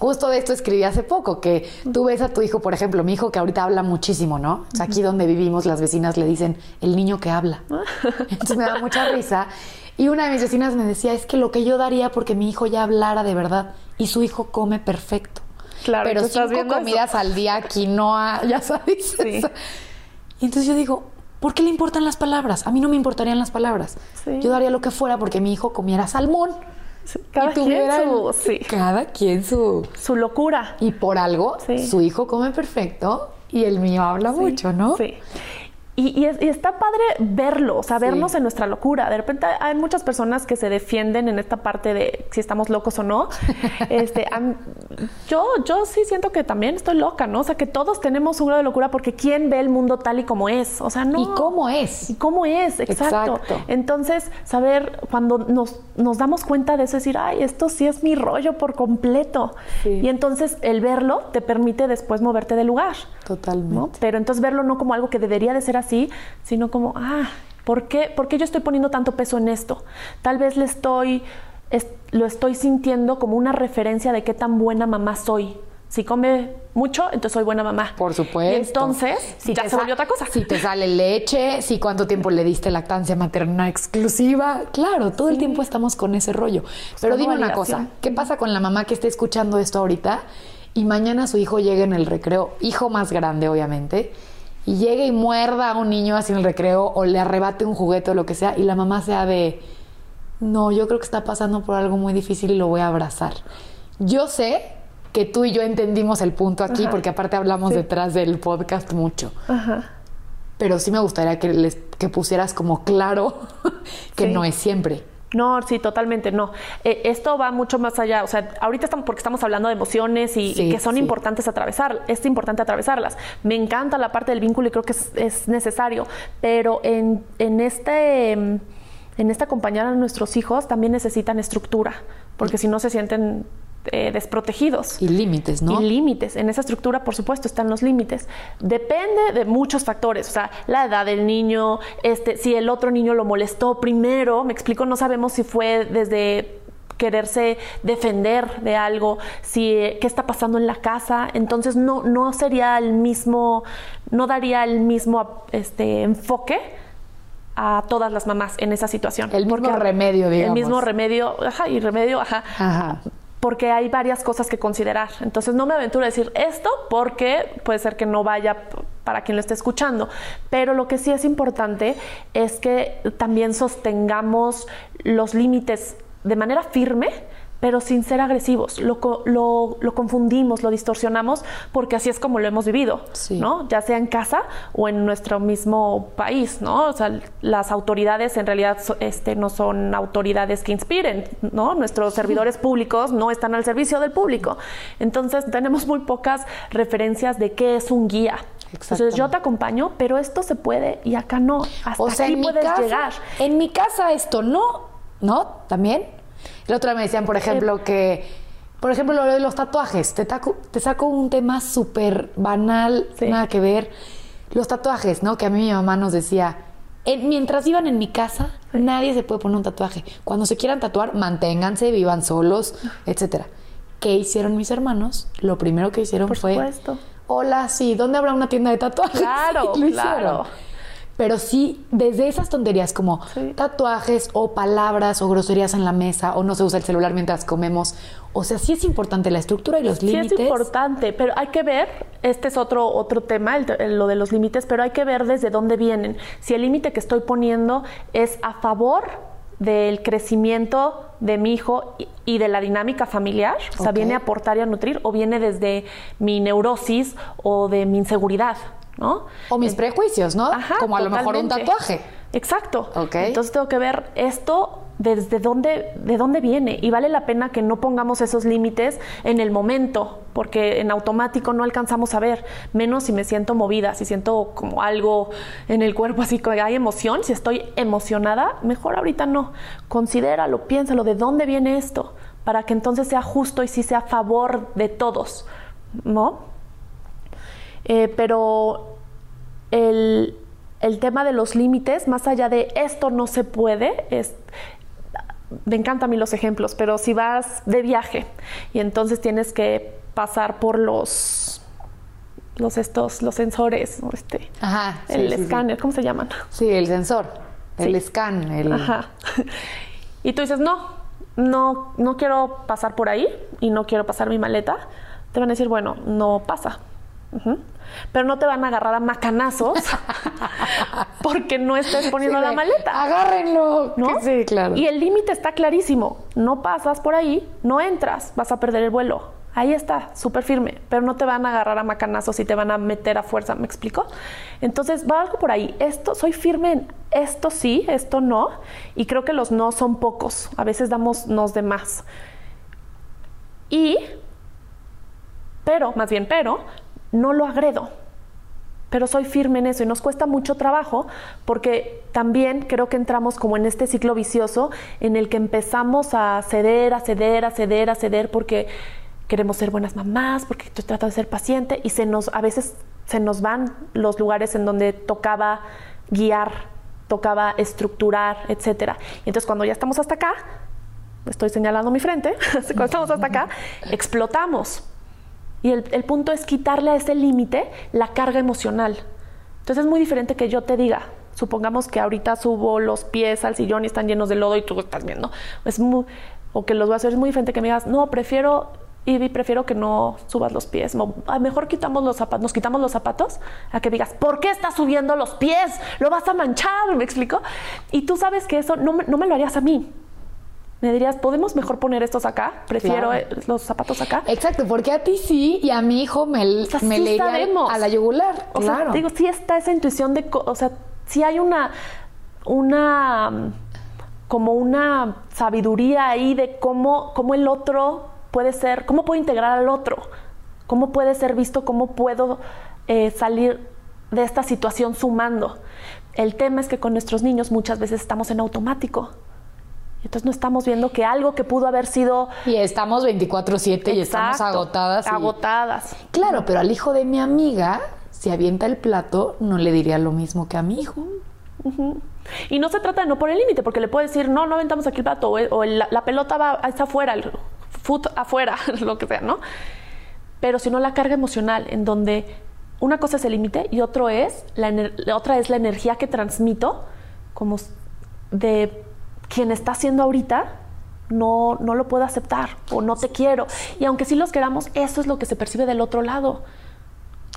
Justo de esto escribí hace poco, que tú ves a tu hijo, por ejemplo, mi hijo que ahorita habla muchísimo, ¿no? O sea, aquí donde vivimos, las vecinas le dicen, el niño que habla. Entonces me da mucha risa. Y una de mis vecinas me decía, es que lo que yo daría porque mi hijo ya hablara de verdad y su hijo come perfecto. Claro, Pero ¿tú estás cinco eso? comidas al día, quinoa, ya sabes. Sí. Y entonces yo digo, ¿por qué le importan las palabras? A mí no me importarían las palabras. Sí. Yo daría lo que fuera porque mi hijo comiera salmón. Cada quien su, sí, Cada quien su... su locura. Y por algo, Sí. su hijo come perfecto y el mío habla mucho, ¿no? Sí. Y, y es- y está padre verlo, o sea, Sí. vernos en nuestra locura. De repente hay muchas personas que se defienden en esta parte de si estamos locos o no. Este, yo, yo sí siento que también estoy loca, ¿no? O sea, que todos tenemos un grado de locura porque ¿quién ve el mundo tal y como es? O sea, no. ¿Y cómo es? ¿Y cómo es? Exacto. Exacto. Entonces, saber cuando nos, nos damos cuenta de eso, decir, ay, esto sí es mi rollo por completo. Sí. Y entonces el verlo te permite después moverte del lugar. Totalmente. ¿no? Pero entonces verlo no como algo que debería de ser así, sino como, ah, ¿por qué, por qué yo estoy poniendo tanto peso en esto? Tal vez le estoy, es- lo estoy sintiendo como una referencia de qué tan buena mamá soy. Si come mucho, entonces soy buena mamá. Por supuesto. Y entonces ya te se volvió otra cosa. Si te sale leche, si cuánto tiempo le diste lactancia materna exclusiva. Claro, todo el tiempo estamos con ese rollo. Pero Buscando dime una cosa, ¿qué pasa con la mamá que esté escuchando esto ahorita y mañana su hijo llegue en el recreo, hijo más grande obviamente, y llegue y muerda a un niño así en el recreo o le arrebate un juguete o lo que sea y la mamá sea de, no, yo creo que está pasando por algo muy difícil y lo voy a abrazar. Yo sé que tú y yo entendimos el punto aquí Ajá. porque aparte hablamos Sí. detrás del podcast mucho. Ajá. Pero sí me gustaría que, les, que pusieras como claro que Sí. no es siempre. No, sí, totalmente no. Eh, esto va mucho más allá. O sea, ahorita estamos porque estamos hablando de emociones y, que son sí. importantes atravesar. Es importante atravesarlas. Me encanta la parte del vínculo y creo que es, es necesario. Pero en, en este en este acompañar a nuestros hijos también necesitan estructura, porque si no se sienten eh, desprotegidos. Y límites, ¿no? Y límites. En esa estructura, por supuesto, están los límites. Depende de muchos factores. O sea, la edad del niño, este, si el otro niño lo molestó primero, me explico, no sabemos si fue desde quererse defender de algo, si eh, qué está pasando en la casa, entonces no, no sería el mismo, no daría el mismo este, enfoque a todas las mamás en esa situación. El mismo remedio, El digamos. mismo remedio, ajá, y remedio, ajá, Ajá. Porque hay varias cosas que considerar. Entonces no me aventuro a decir esto porque puede ser que no vaya para quien lo esté escuchando. Pero lo que sí es importante es que también sostengamos los límites de manera firme pero sin ser agresivos. Lo, lo- lo confundimos, lo distorsionamos, porque así es como lo hemos vivido, Sí. ¿no? Ya sea en casa o en nuestro mismo país, ¿no? O sea, las autoridades en realidad este, no son autoridades que inspiren, ¿no? Nuestros servidores públicos no están al servicio del público. Entonces, tenemos muy pocas referencias de qué es un guía. Entonces, yo te acompaño, pero esto se puede y acá no. Hasta O sea, aquí puedes casa, llegar. en mi casa esto no, ¿no? También. Otro día me decían, por ejemplo, que, por ejemplo, lo de los tatuajes. Te, taco- te saco un tema súper banal, Sí. nada que ver. Los tatuajes, ¿no? Que a mí mi mamá nos decía, en- mientras vivan en mi casa, nadie se puede poner un tatuaje. Cuando se quieran tatuar, manténganse, vivan solos, etcétera. ¿Qué hicieron mis hermanos? Lo primero que hicieron Por fue... supuesto. Hola, sí, ¿dónde habrá una tienda de tatuajes? Claro, claro. Pero sí, desde esas tonterías como Sí. tatuajes o palabras o groserías en la mesa o no se usa el celular mientras comemos. O sea, sí es importante la estructura y los Sí límites. es importante, pero hay que ver, este es otro, otro tema, el- el- lo de los límites, pero hay que ver desde dónde vienen. Si el límite que estoy poniendo es a favor del crecimiento de mi hijo y, y de la dinámica familiar, o sea, viene a aportar y a nutrir, o viene desde mi neurosis o de mi inseguridad, ¿no? O mis prejuicios, ¿no? Ajá, como a lo mejor un tatuaje. Exacto. Ok. Entonces tengo que ver esto desde dónde, de dónde viene. Y vale la pena que no pongamos esos límites en el momento, porque en automático no alcanzamos a ver, menos si me siento movida, si siento como algo en el cuerpo, así que hay emoción, si estoy emocionada, mejor ahorita no. Considéralo, piénsalo, de dónde viene esto, para que entonces sea justo y sí sea a favor de todos, ¿no? Eh, pero el, el tema de los límites, más allá de esto no se puede, es, me encantan a mí los ejemplos, pero si vas de viaje y entonces tienes que pasar por los, los estos, los sensores, este, Ajá. sí, el sí, sí. escáner, ¿cómo se llaman? Sí, el sensor, el scan, el... Ajá. Y tú dices, no, no, no quiero pasar por ahí y no quiero pasar mi maleta. Te van a decir, bueno, no pasa. Pero no te van a agarrar a macanazos porque no estés poniendo Sí, la maleta. Agárrenlo. ¿no? Sí, claro. Y el límite está clarísimo. No pasas por ahí, no entras, vas a perder el vuelo. Ahí está, súper firme, pero no te van a agarrar a macanazos y te van a meter a fuerza, ¿me explico? Entonces va algo por ahí. Esto, soy firme en esto sí, esto no, y creo que los no son pocos. A veces damos nos de más. Y, pero, más bien, pero, no lo agredo pero soy firme en eso y nos cuesta mucho trabajo porque también creo que entramos como en este ciclo vicioso en el que empezamos a ceder, a ceder, a ceder, a ceder porque queremos ser buenas mamás, porque estoy tratando de ser paciente y se nos a veces se nos van los lugares en donde tocaba guiar, tocaba estructurar, etcétera. Y entonces cuando ya estamos hasta acá, estoy señalando mi frente, cuando estamos hasta acá, explotamos. Y el, el punto es quitarle a ese límite la carga emocional. Entonces es muy diferente que yo te diga, supongamos que ahorita subo los pies al sillón y están llenos de lodo y tú estás viendo. Es muy, o que los voy a hacer, es muy diferente que me digas, no, prefiero, Ivy, prefiero que no subas los pies. Mejor quitamos los zapatos, nos quitamos los zapatos, a que digas, ¿por qué estás subiendo los pies? Lo vas a manchar, ¿me explico? Y tú sabes que eso no, no me lo harías a mí. Me dirías, ¿podemos mejor poner estos acá? Prefiero Claro. eh, los zapatos acá. Exacto, porque a ti sí y a mi hijo me, sea, me sí le iría sabemos. a la yugular. O claro. sea, digo, sí está esa intuición de, o sea, sí hay una, una, como una sabiduría ahí de cómo, cómo el otro puede ser, cómo puedo integrar al otro, cómo puede ser visto, cómo puedo eh, salir de esta situación sumando. El tema es que con nuestros niños muchas veces estamos en automático. Entonces no estamos viendo que algo que pudo haber sido Y estamos 24/7 y estamos agotadas. y- Agotadas. Claro, pero al hijo de mi amiga, si avienta el plato, no le diría lo mismo que a mi hijo. Y no se trata de no poner límite, porque le puede decir, no, no aventamos aquí el plato, o, o el- la, la pelota va está afuera, el foot afuera, lo que sea, ¿no? Pero si no la carga emocional, en donde una cosa es el límite y otro es la, otra es la energía que transmito, como de quien está haciendo ahorita, no, no lo puedo aceptar o no te quiero. Y aunque sí los queramos, eso es lo que se percibe del otro lado.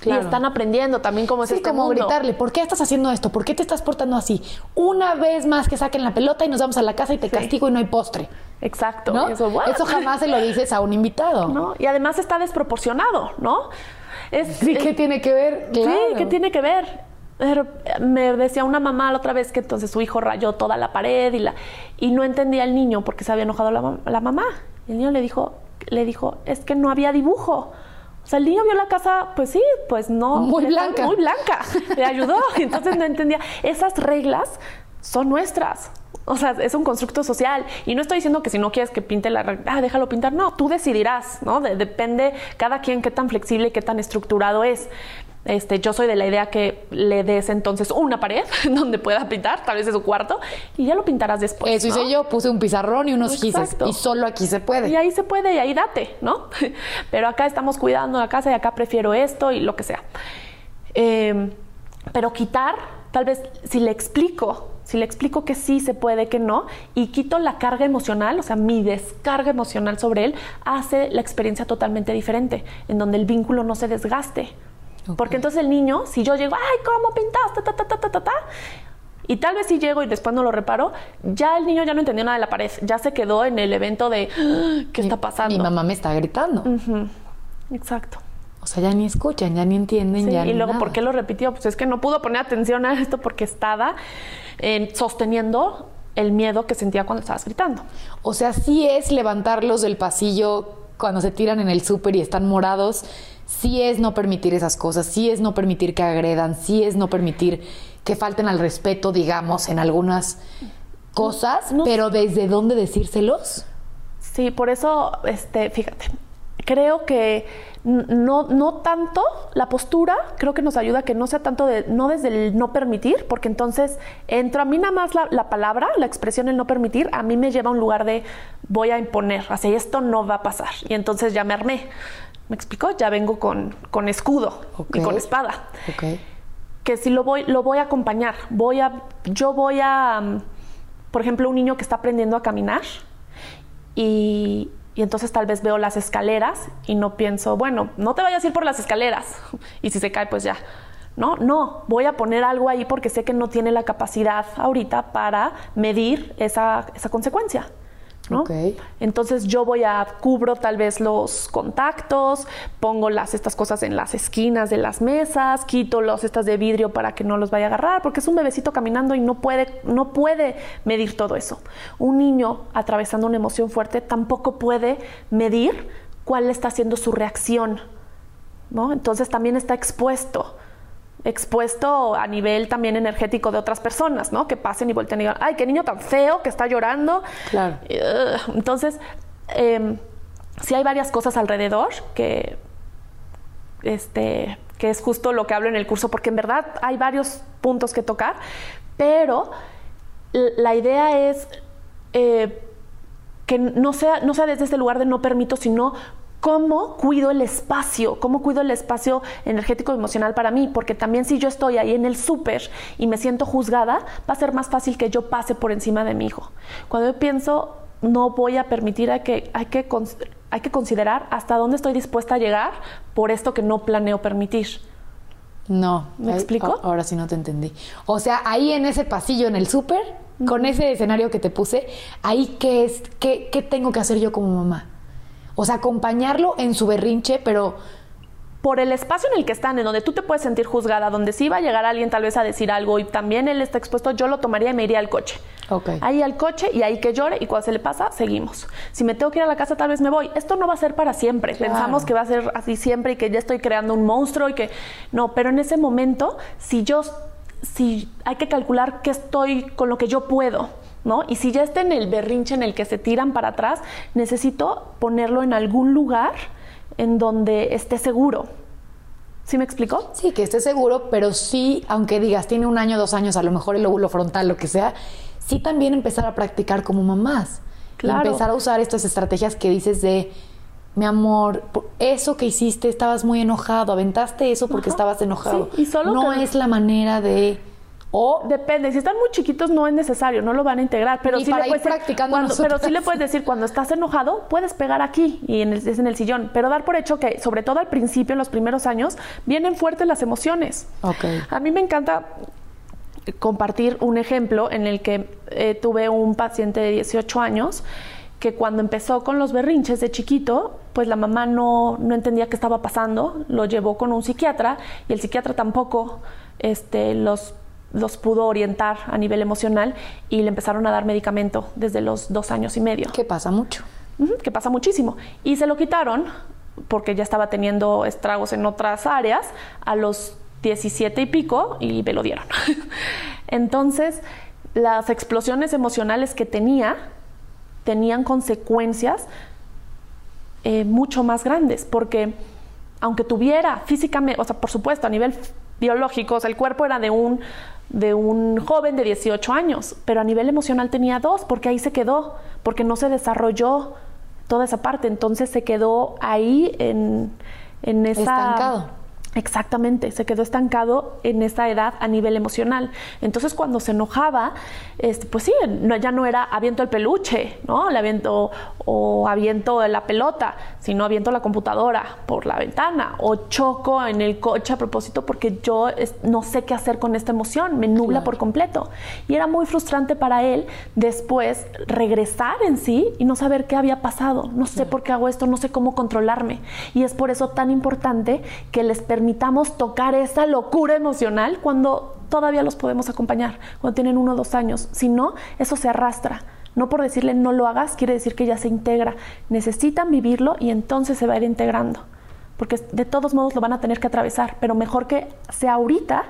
Claro. Y están aprendiendo también cómo es Sí, este como mundo. gritarle, ¿por qué estás haciendo esto? ¿Por qué te estás portando así? Una vez más que saquen la pelota y nos vamos a la casa y te castigo y no hay postre. Exacto. ¿No? Eso, jamás se lo dices a un invitado. ¿no? Y además está desproporcionado, ¿no? Es, Sí, es- ¿qué tiene que ver? Claro. Sí, ¿qué tiene que ver? Pero, Me decía una mamá la otra vez que entonces su hijo rayó toda la pared y, la, y no entendía el niño porque se había enojado la, la mamá. Y el niño le dijo, le dijo, es que no había dibujo. O sea, el niño vio la casa, pues sí, pues no. Muy blanca. Muy blanca. Le ayudó. Entonces no entendía. Esas reglas son nuestras. O sea, es un constructo social. Y no estoy diciendo que si no quieres que pinte la regla, ah, déjalo pintar. No, tú decidirás, ¿no? De- depende cada quien qué tan flexible y qué tan estructurado es. Este, yo soy de la idea que le des entonces una pared donde pueda pintar, tal vez de su cuarto, y ya lo pintarás después. Eso hice yo, puse un pizarrón y unos gises. Y solo aquí se puede. Y ahí se puede, y ahí date, ¿no? Pero acá estamos cuidando la casa y acá prefiero esto y lo que sea. Em, pero quitar, tal vez si le explico, si le explico que sí se puede, que no, y quito la carga emocional, o sea, mi descarga emocional sobre él, hace la experiencia totalmente diferente, en donde el vínculo no se desgaste. Porque entonces el niño, si yo llego, ay, ¿cómo pintaste? Ta, ta, ta, ta, ta, ta, y tal vez si llego y después no lo reparo, ya el niño ya no entendió nada de la pared, ya se quedó en el evento de ah, ¿qué está pasando? Mi mamá me está gritando. Exacto. O sea, ya ni escuchan, ya ni entienden, ya Y luego, ¿por qué lo repitió? Pues es que no pudo poner atención a esto porque estaba eh, sosteniendo el miedo que sentía cuando estabas gritando. O sea, sí es levantarlos del pasillo cuando se tiran en el súper y están morados sí es no permitir esas cosas, sí es no permitir que agredan, sí es no permitir que falten al respeto, digamos, en algunas cosas, pero desde dónde decírselos. Sí, por eso, este, fíjate, creo que no, no tanto la postura, creo que nos ayuda a que no sea tanto de, no desde el no permitir, porque entonces entro, a mí nada más la, la, palabra, la expresión el no permitir, a mí me lleva a un lugar de voy a imponer, así esto no va a pasar. Y entonces ya me armé. ¿Me explicó? Ya vengo con, con escudo y con espada. Que si lo voy, lo voy a acompañar. Voy a, yo voy a, mm, por ejemplo, un niño que está aprendiendo a caminar y, y entonces tal vez veo las escaleras y no pienso, bueno, no te vayas a ir por las escaleras. Y si se cae, pues ya. No, no, voy a poner algo ahí porque sé que no tiene la capacidad ahorita para medir esa, esa consecuencia. Entonces yo voy a cubro tal vez los contactos, pongo las estas cosas en las esquinas de las mesas, quito los estas de vidrio para que no los vaya a agarrar, porque es un bebecito caminando y no puede no puede medir todo eso. Un niño atravesando una emoción fuerte tampoco puede medir cuál está siendo su reacción, ¿no? Entonces también está expuesto expuesto a nivel también energético de otras personas, ¿no? Que pasen y volteen y digan, ay, qué niño tan feo que está llorando. Claro. Entonces, eh, sí hay varias cosas alrededor que, este, que es justo lo que hablo en el curso, porque en verdad hay varios puntos que tocar, pero la idea es eh, que no sea, no sea desde este lugar de no permito, sino cómo cuido el espacio, cómo cuido el espacio energético emocional para mí, porque también si yo estoy ahí en el súper y me siento juzgada, va a ser más fácil que yo pase por encima de mi hijo. Cuando yo pienso, no voy a permitir a que, hay que, hay que considerar hasta dónde estoy dispuesta a llegar por esto que no planeo permitir. No. ¿Me explico? Ahora sí no te entendí. O sea, ahí en ese pasillo en el súper, con ese escenario que te puse, ahí qué es, qué, qué tengo que hacer yo como mamá. O sea, acompañarlo en su berrinche, pero por el espacio en el que están, en donde tú te puedes sentir juzgada, donde sí va a llegar alguien tal vez a decir algo y también él está expuesto, yo lo tomaría y me iría al coche. Okay. Ahí al coche y ahí que llore y cuando se le pasa, seguimos. Si me tengo que ir a la casa, tal vez me voy. Esto no va a ser para siempre. Pensamos que va a ser así siempre y que ya estoy creando un monstruo y que no, pero en ese momento, si yo, si hay que calcular qué estoy con lo que yo puedo ¿no? Y si ya está en el berrinche en el que se tiran para atrás, necesito ponerlo en algún lugar en donde esté seguro. ¿Sí me explicó? Sí, que esté seguro, pero sí, aunque digas, tiene un año, dos años, a lo mejor el lóbulo frontal, lo que sea, sí también empezar a practicar como mamás. Claro. empezar a usar estas estrategias que dices de, mi amor, eso que hiciste, estabas muy enojado, aventaste eso porque estabas enojado. y solo no es la manera de o depende, si están muy chiquitos no es necesario, no lo van a integrar, pero sí le puedes practicando pero sí le puedes decir cuando estás enojado, puedes pegar aquí y en el, es en el sillón, pero dar por hecho que sobre todo al principio en los primeros años vienen fuertes las emociones. Okay. A mí me encanta compartir un ejemplo en el que eh, tuve un paciente de 18 años que cuando empezó con los berrinches de chiquito, pues la mamá no, no entendía qué estaba pasando, lo llevó con un psiquiatra y el psiquiatra tampoco este, los los pudo orientar a nivel emocional y le empezaron a dar medicamento desde los dos años y medio. Que pasa mucho. que pasa muchísimo. Y se lo quitaron porque ya estaba teniendo estragos en otras áreas a los 17 y pico y me lo dieron. Entonces, las explosiones emocionales que tenía tenían consecuencias eh, mucho más grandes porque aunque tuviera físicamente, o sea, por supuesto, a nivel biológico, o sea, el cuerpo era de un, de un joven de 18 años, pero a nivel emocional tenía dos, porque ahí se quedó, porque no se desarrolló toda esa parte, entonces se quedó ahí en, en esa... Estancado. Exactamente, se quedó estancado en esa edad a nivel emocional. Entonces cuando se enojaba, este, pues sí, no, ya no era aviento el peluche, ¿no? Le aviento o aviento la pelota, sino aviento la computadora por la ventana o choco en el coche a propósito porque yo es- no sé qué hacer con esta emoción, me nubla por completo. Y era muy frustrante para él después regresar en sí y no saber qué había pasado. No sé por qué hago esto, no sé cómo controlarme. Y es por eso tan importante que les permitamos tocar esa locura emocional cuando todavía los podemos acompañar, cuando tienen uno o dos años. Si no, eso se arrastra. No por decirle no lo hagas, quiere decir que ya se integra. Necesitan vivirlo y entonces se va a ir integrando. Porque de todos modos lo van a tener que atravesar, pero mejor que sea ahorita,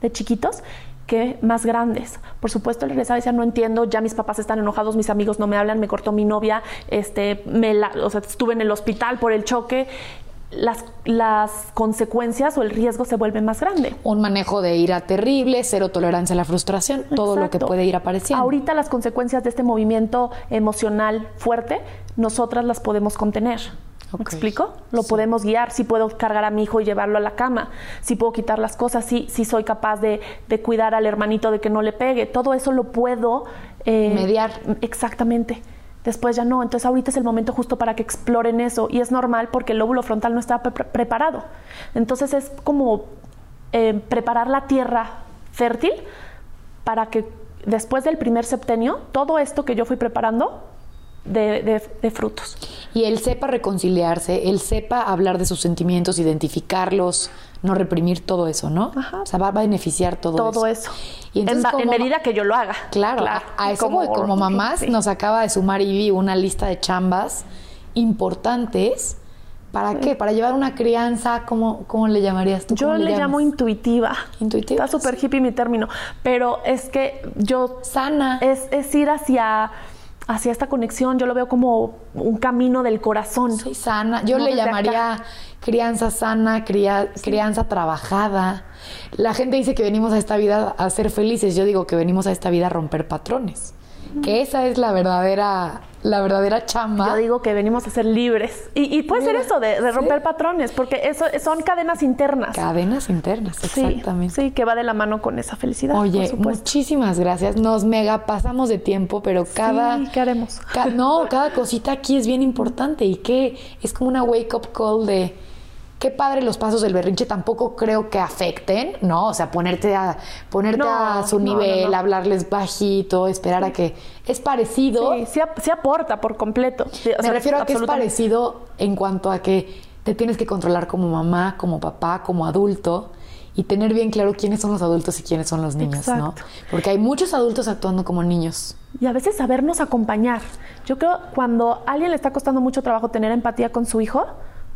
de chiquitos, que más grandes. Por supuesto, les regresaba y decía, no entiendo, ya mis papás están enojados, mis amigos no me hablan, me cortó mi novia, este, me la- o sea, estuve en el hospital por el choque. Las, las consecuencias o el riesgo se vuelve más grande. Un manejo de ira terrible, cero tolerancia a la frustración, todo lo que puede ir apareciendo. Ahorita las consecuencias de este movimiento emocional fuerte, nosotras las podemos contener. ¿Me explico? Lo podemos guiar, si puedo cargar a mi hijo y llevarlo a la cama, si puedo quitar las cosas, si, si soy capaz de, de cuidar al hermanito de que no le pegue, todo eso lo puedo eh, Mediar. Exactamente. Después ya no. Entonces ahorita es el momento justo para que exploren eso. Y es normal porque el lóbulo frontal no está pre- preparado. Entonces es como eh, preparar la tierra fértil para que después del primer septenio, todo esto que yo fui preparando de, de- de frutos. Y él sepa reconciliarse, él sepa hablar de sus sentimientos, identificarlos, no reprimir todo eso, ¿no? Ajá. O sea, va a beneficiar todo, Todo eso. Y en, entonces, en como- medida que yo lo haga. Claro, a- a, eso voy. Como mamás sí. nos acaba de sumar Ivy una lista de chambas importantes. ¿Para qué? Para llevar una crianza, ¿cómo, cómo le llamarías tú? Yo ¿Cómo le llamo intuitiva. Intuitiva, Está súper hippie mi término. Pero es que yo Sana. es, es ir hacia, hacia esta conexión. Yo lo veo como un camino del corazón. Soy sana. Yo No le llamaría acá. crianza sana, cría- crianza trabajada. La gente dice que venimos a esta vida a ser felices. Yo digo que venimos a esta vida a romper patrones. Que esa es la verdadera, la verdadera chamba. Yo digo que venimos a ser libres. Y, y puede ser eso, de, de sí. romper patrones, porque eso son cadenas internas. Cadenas internas, Sí, exactamente. Sí, que va de la mano con esa felicidad. Oye, muchísimas gracias. Nos mega pasamos de tiempo, pero cada. ¿qué haremos? ca- no, cada cosita aquí es bien importante y que es como una wake up call de. Qué padre los pasos del berrinche, tampoco creo que afecten, ¿no? O sea, ponerte a, ponerte No, a su no, no, nivel, no. hablarles bajito, esperar a que. Es parecido. Sí, ap- sí aporta por completo. Sí, o Me sea, refiero a que es parecido en cuanto a que te tienes que controlar como mamá, como papá, como adulto y tener bien claro quiénes son los adultos y quiénes son los niños, ¿no? Exacto. Porque hay muchos adultos actuando como niños. Y a veces sabernos acompañar. Yo creo cuando a alguien le está costando mucho trabajo tener empatía con su hijo,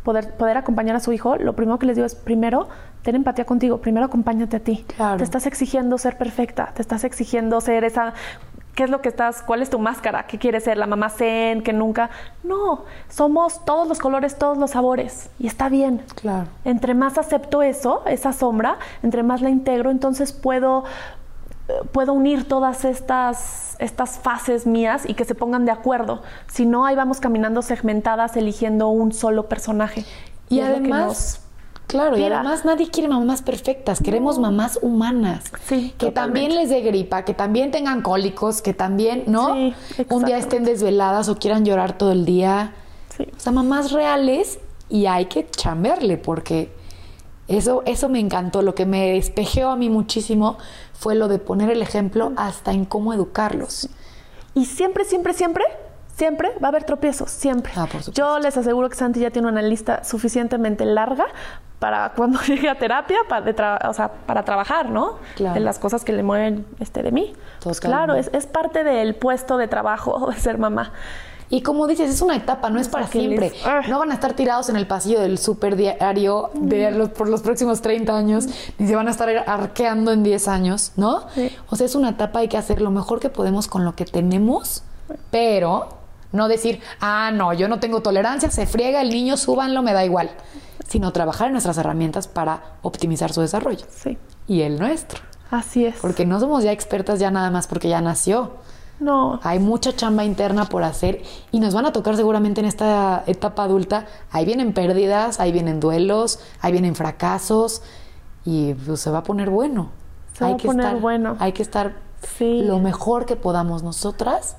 poder, poder acompañar a su hijo, lo primero que les digo es, primero, ten empatía contigo, primero acompáñate a ti. Claro. Te estás exigiendo ser perfecta, te estás exigiendo ser esa... ¿Qué es lo que estás? ¿Cuál es tu máscara? ¿Qué quieres ser? ¿La mamá zen que nunca? No, somos todos los colores, todos los sabores. Y está bien. Claro. Entre más acepto eso, esa sombra, entre más la integro, entonces puedo, puedo unir todas estas, estas fases mías y que se pongan de acuerdo. Si no, ahí vamos caminando segmentadas, eligiendo un solo personaje. Y, que además, claro, y además nadie quiere mamás perfectas, queremos mamás humanas. Sí, que totalmente. también les dé gripa, que también tengan cólicos, que también, ¿no? Sí, Un día estén desveladas o quieran llorar todo el día. Sí. O sea, mamás reales y hay que chamberle porque eso, eso me encantó. Lo que me despejeó a mí muchísimo fue lo de poner el ejemplo hasta en cómo educarlos. Y siempre, siempre, siempre, siempre va a haber tropiezos, siempre. Ah, por. Yo les aseguro que Santi ya tiene una lista suficientemente larga para cuando llegue a terapia, para, de tra- o sea, para trabajar, ¿no? Claro. De las cosas que le mueven este, de mí. Pues claro, es, es parte del puesto de trabajo de ser mamá. Y como dices, es una etapa, no es para siempre. les- ah. No van a estar tirados en el pasillo del super diario de los- por los próximos 30 años, ni se van a estar arqueando en 10 años, ¿no? Sí. O sea, es una etapa, hay que hacer lo mejor que podemos con lo que tenemos, pero no decir, ah, no, yo no tengo tolerancia, se friega el niño, súbanlo, me da igual. sino trabajar en nuestras herramientas para optimizar su desarrollo. Sí. Y el nuestro. Así es. Porque no somos ya expertas ya nada más porque ya nació. No. Hay mucha chamba interna por hacer y nos van a tocar seguramente en esta etapa adulta. Ahí vienen pérdidas, ahí vienen duelos, ahí vienen fracasos y pues, se va a poner bueno. Se va a poner bueno. Hay que estar Sí. lo mejor que podamos nosotras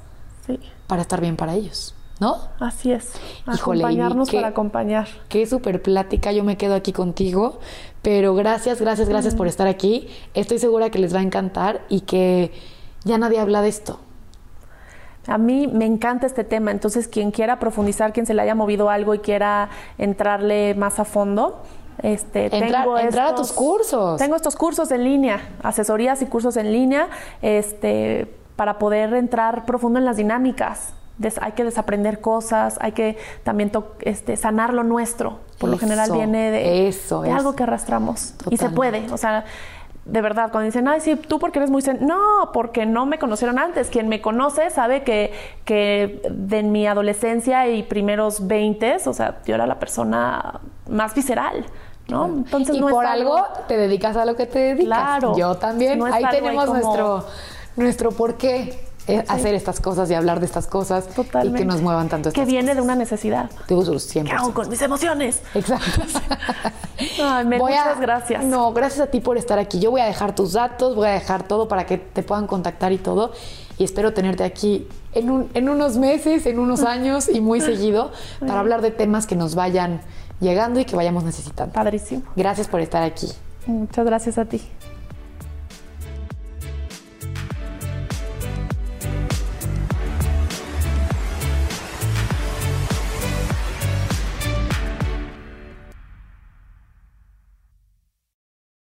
Sí. para estar bien para ellos, ¿no? Así es. Híjole, Acompañarnos qué- para acompañar. Qué súper plática, yo me quedo aquí contigo, pero gracias, gracias, gracias por estar aquí. Estoy segura que les va a encantar y que ya nadie habla de esto. A mí me encanta este tema, entonces quien quiera profundizar, quien se le haya movido algo y quiera entrarle más a fondo, este, Entrar- tengo entrar a estos- tus cursos. Tengo estos cursos en línea, asesorías y cursos en línea, este, para poder entrar profundo en las dinámicas. Des- hay que desaprender cosas, hay que también to- este, sanar lo nuestro. Por lo general viene de, eso, de algo que arrastramos. Y se puede, o sea, de verdad, cuando dicen, ay, sí, tú porque eres muy... sen-". No, porque no me conocieron antes. Quien me conoce sabe que, que de mi adolescencia y primeros 20, o sea, yo era la persona más visceral, ¿no? Entonces y no es por algo te dedicas a lo que te dedicas. Claro. Yo también. No ahí tenemos como- nuestro, nuestro por qué eh, hacer estas cosas y hablar de estas cosas Totalmente. y que nos muevan tanto Que estas viene de una necesidad. De uso, siempre. ¿Qué hago con mis emociones? Exacto. Ay, me- Voy a- muchas gracias. No, gracias a ti por estar aquí. Yo voy a dejar tus datos, voy a dejar todo para que te puedan contactar y todo. Y espero tenerte aquí en, un- en unos meses, en unos años y muy seguido para hablar de temas que nos vayan llegando y que vayamos necesitando. Padrísimo. Gracias por estar aquí. Muchas gracias a ti.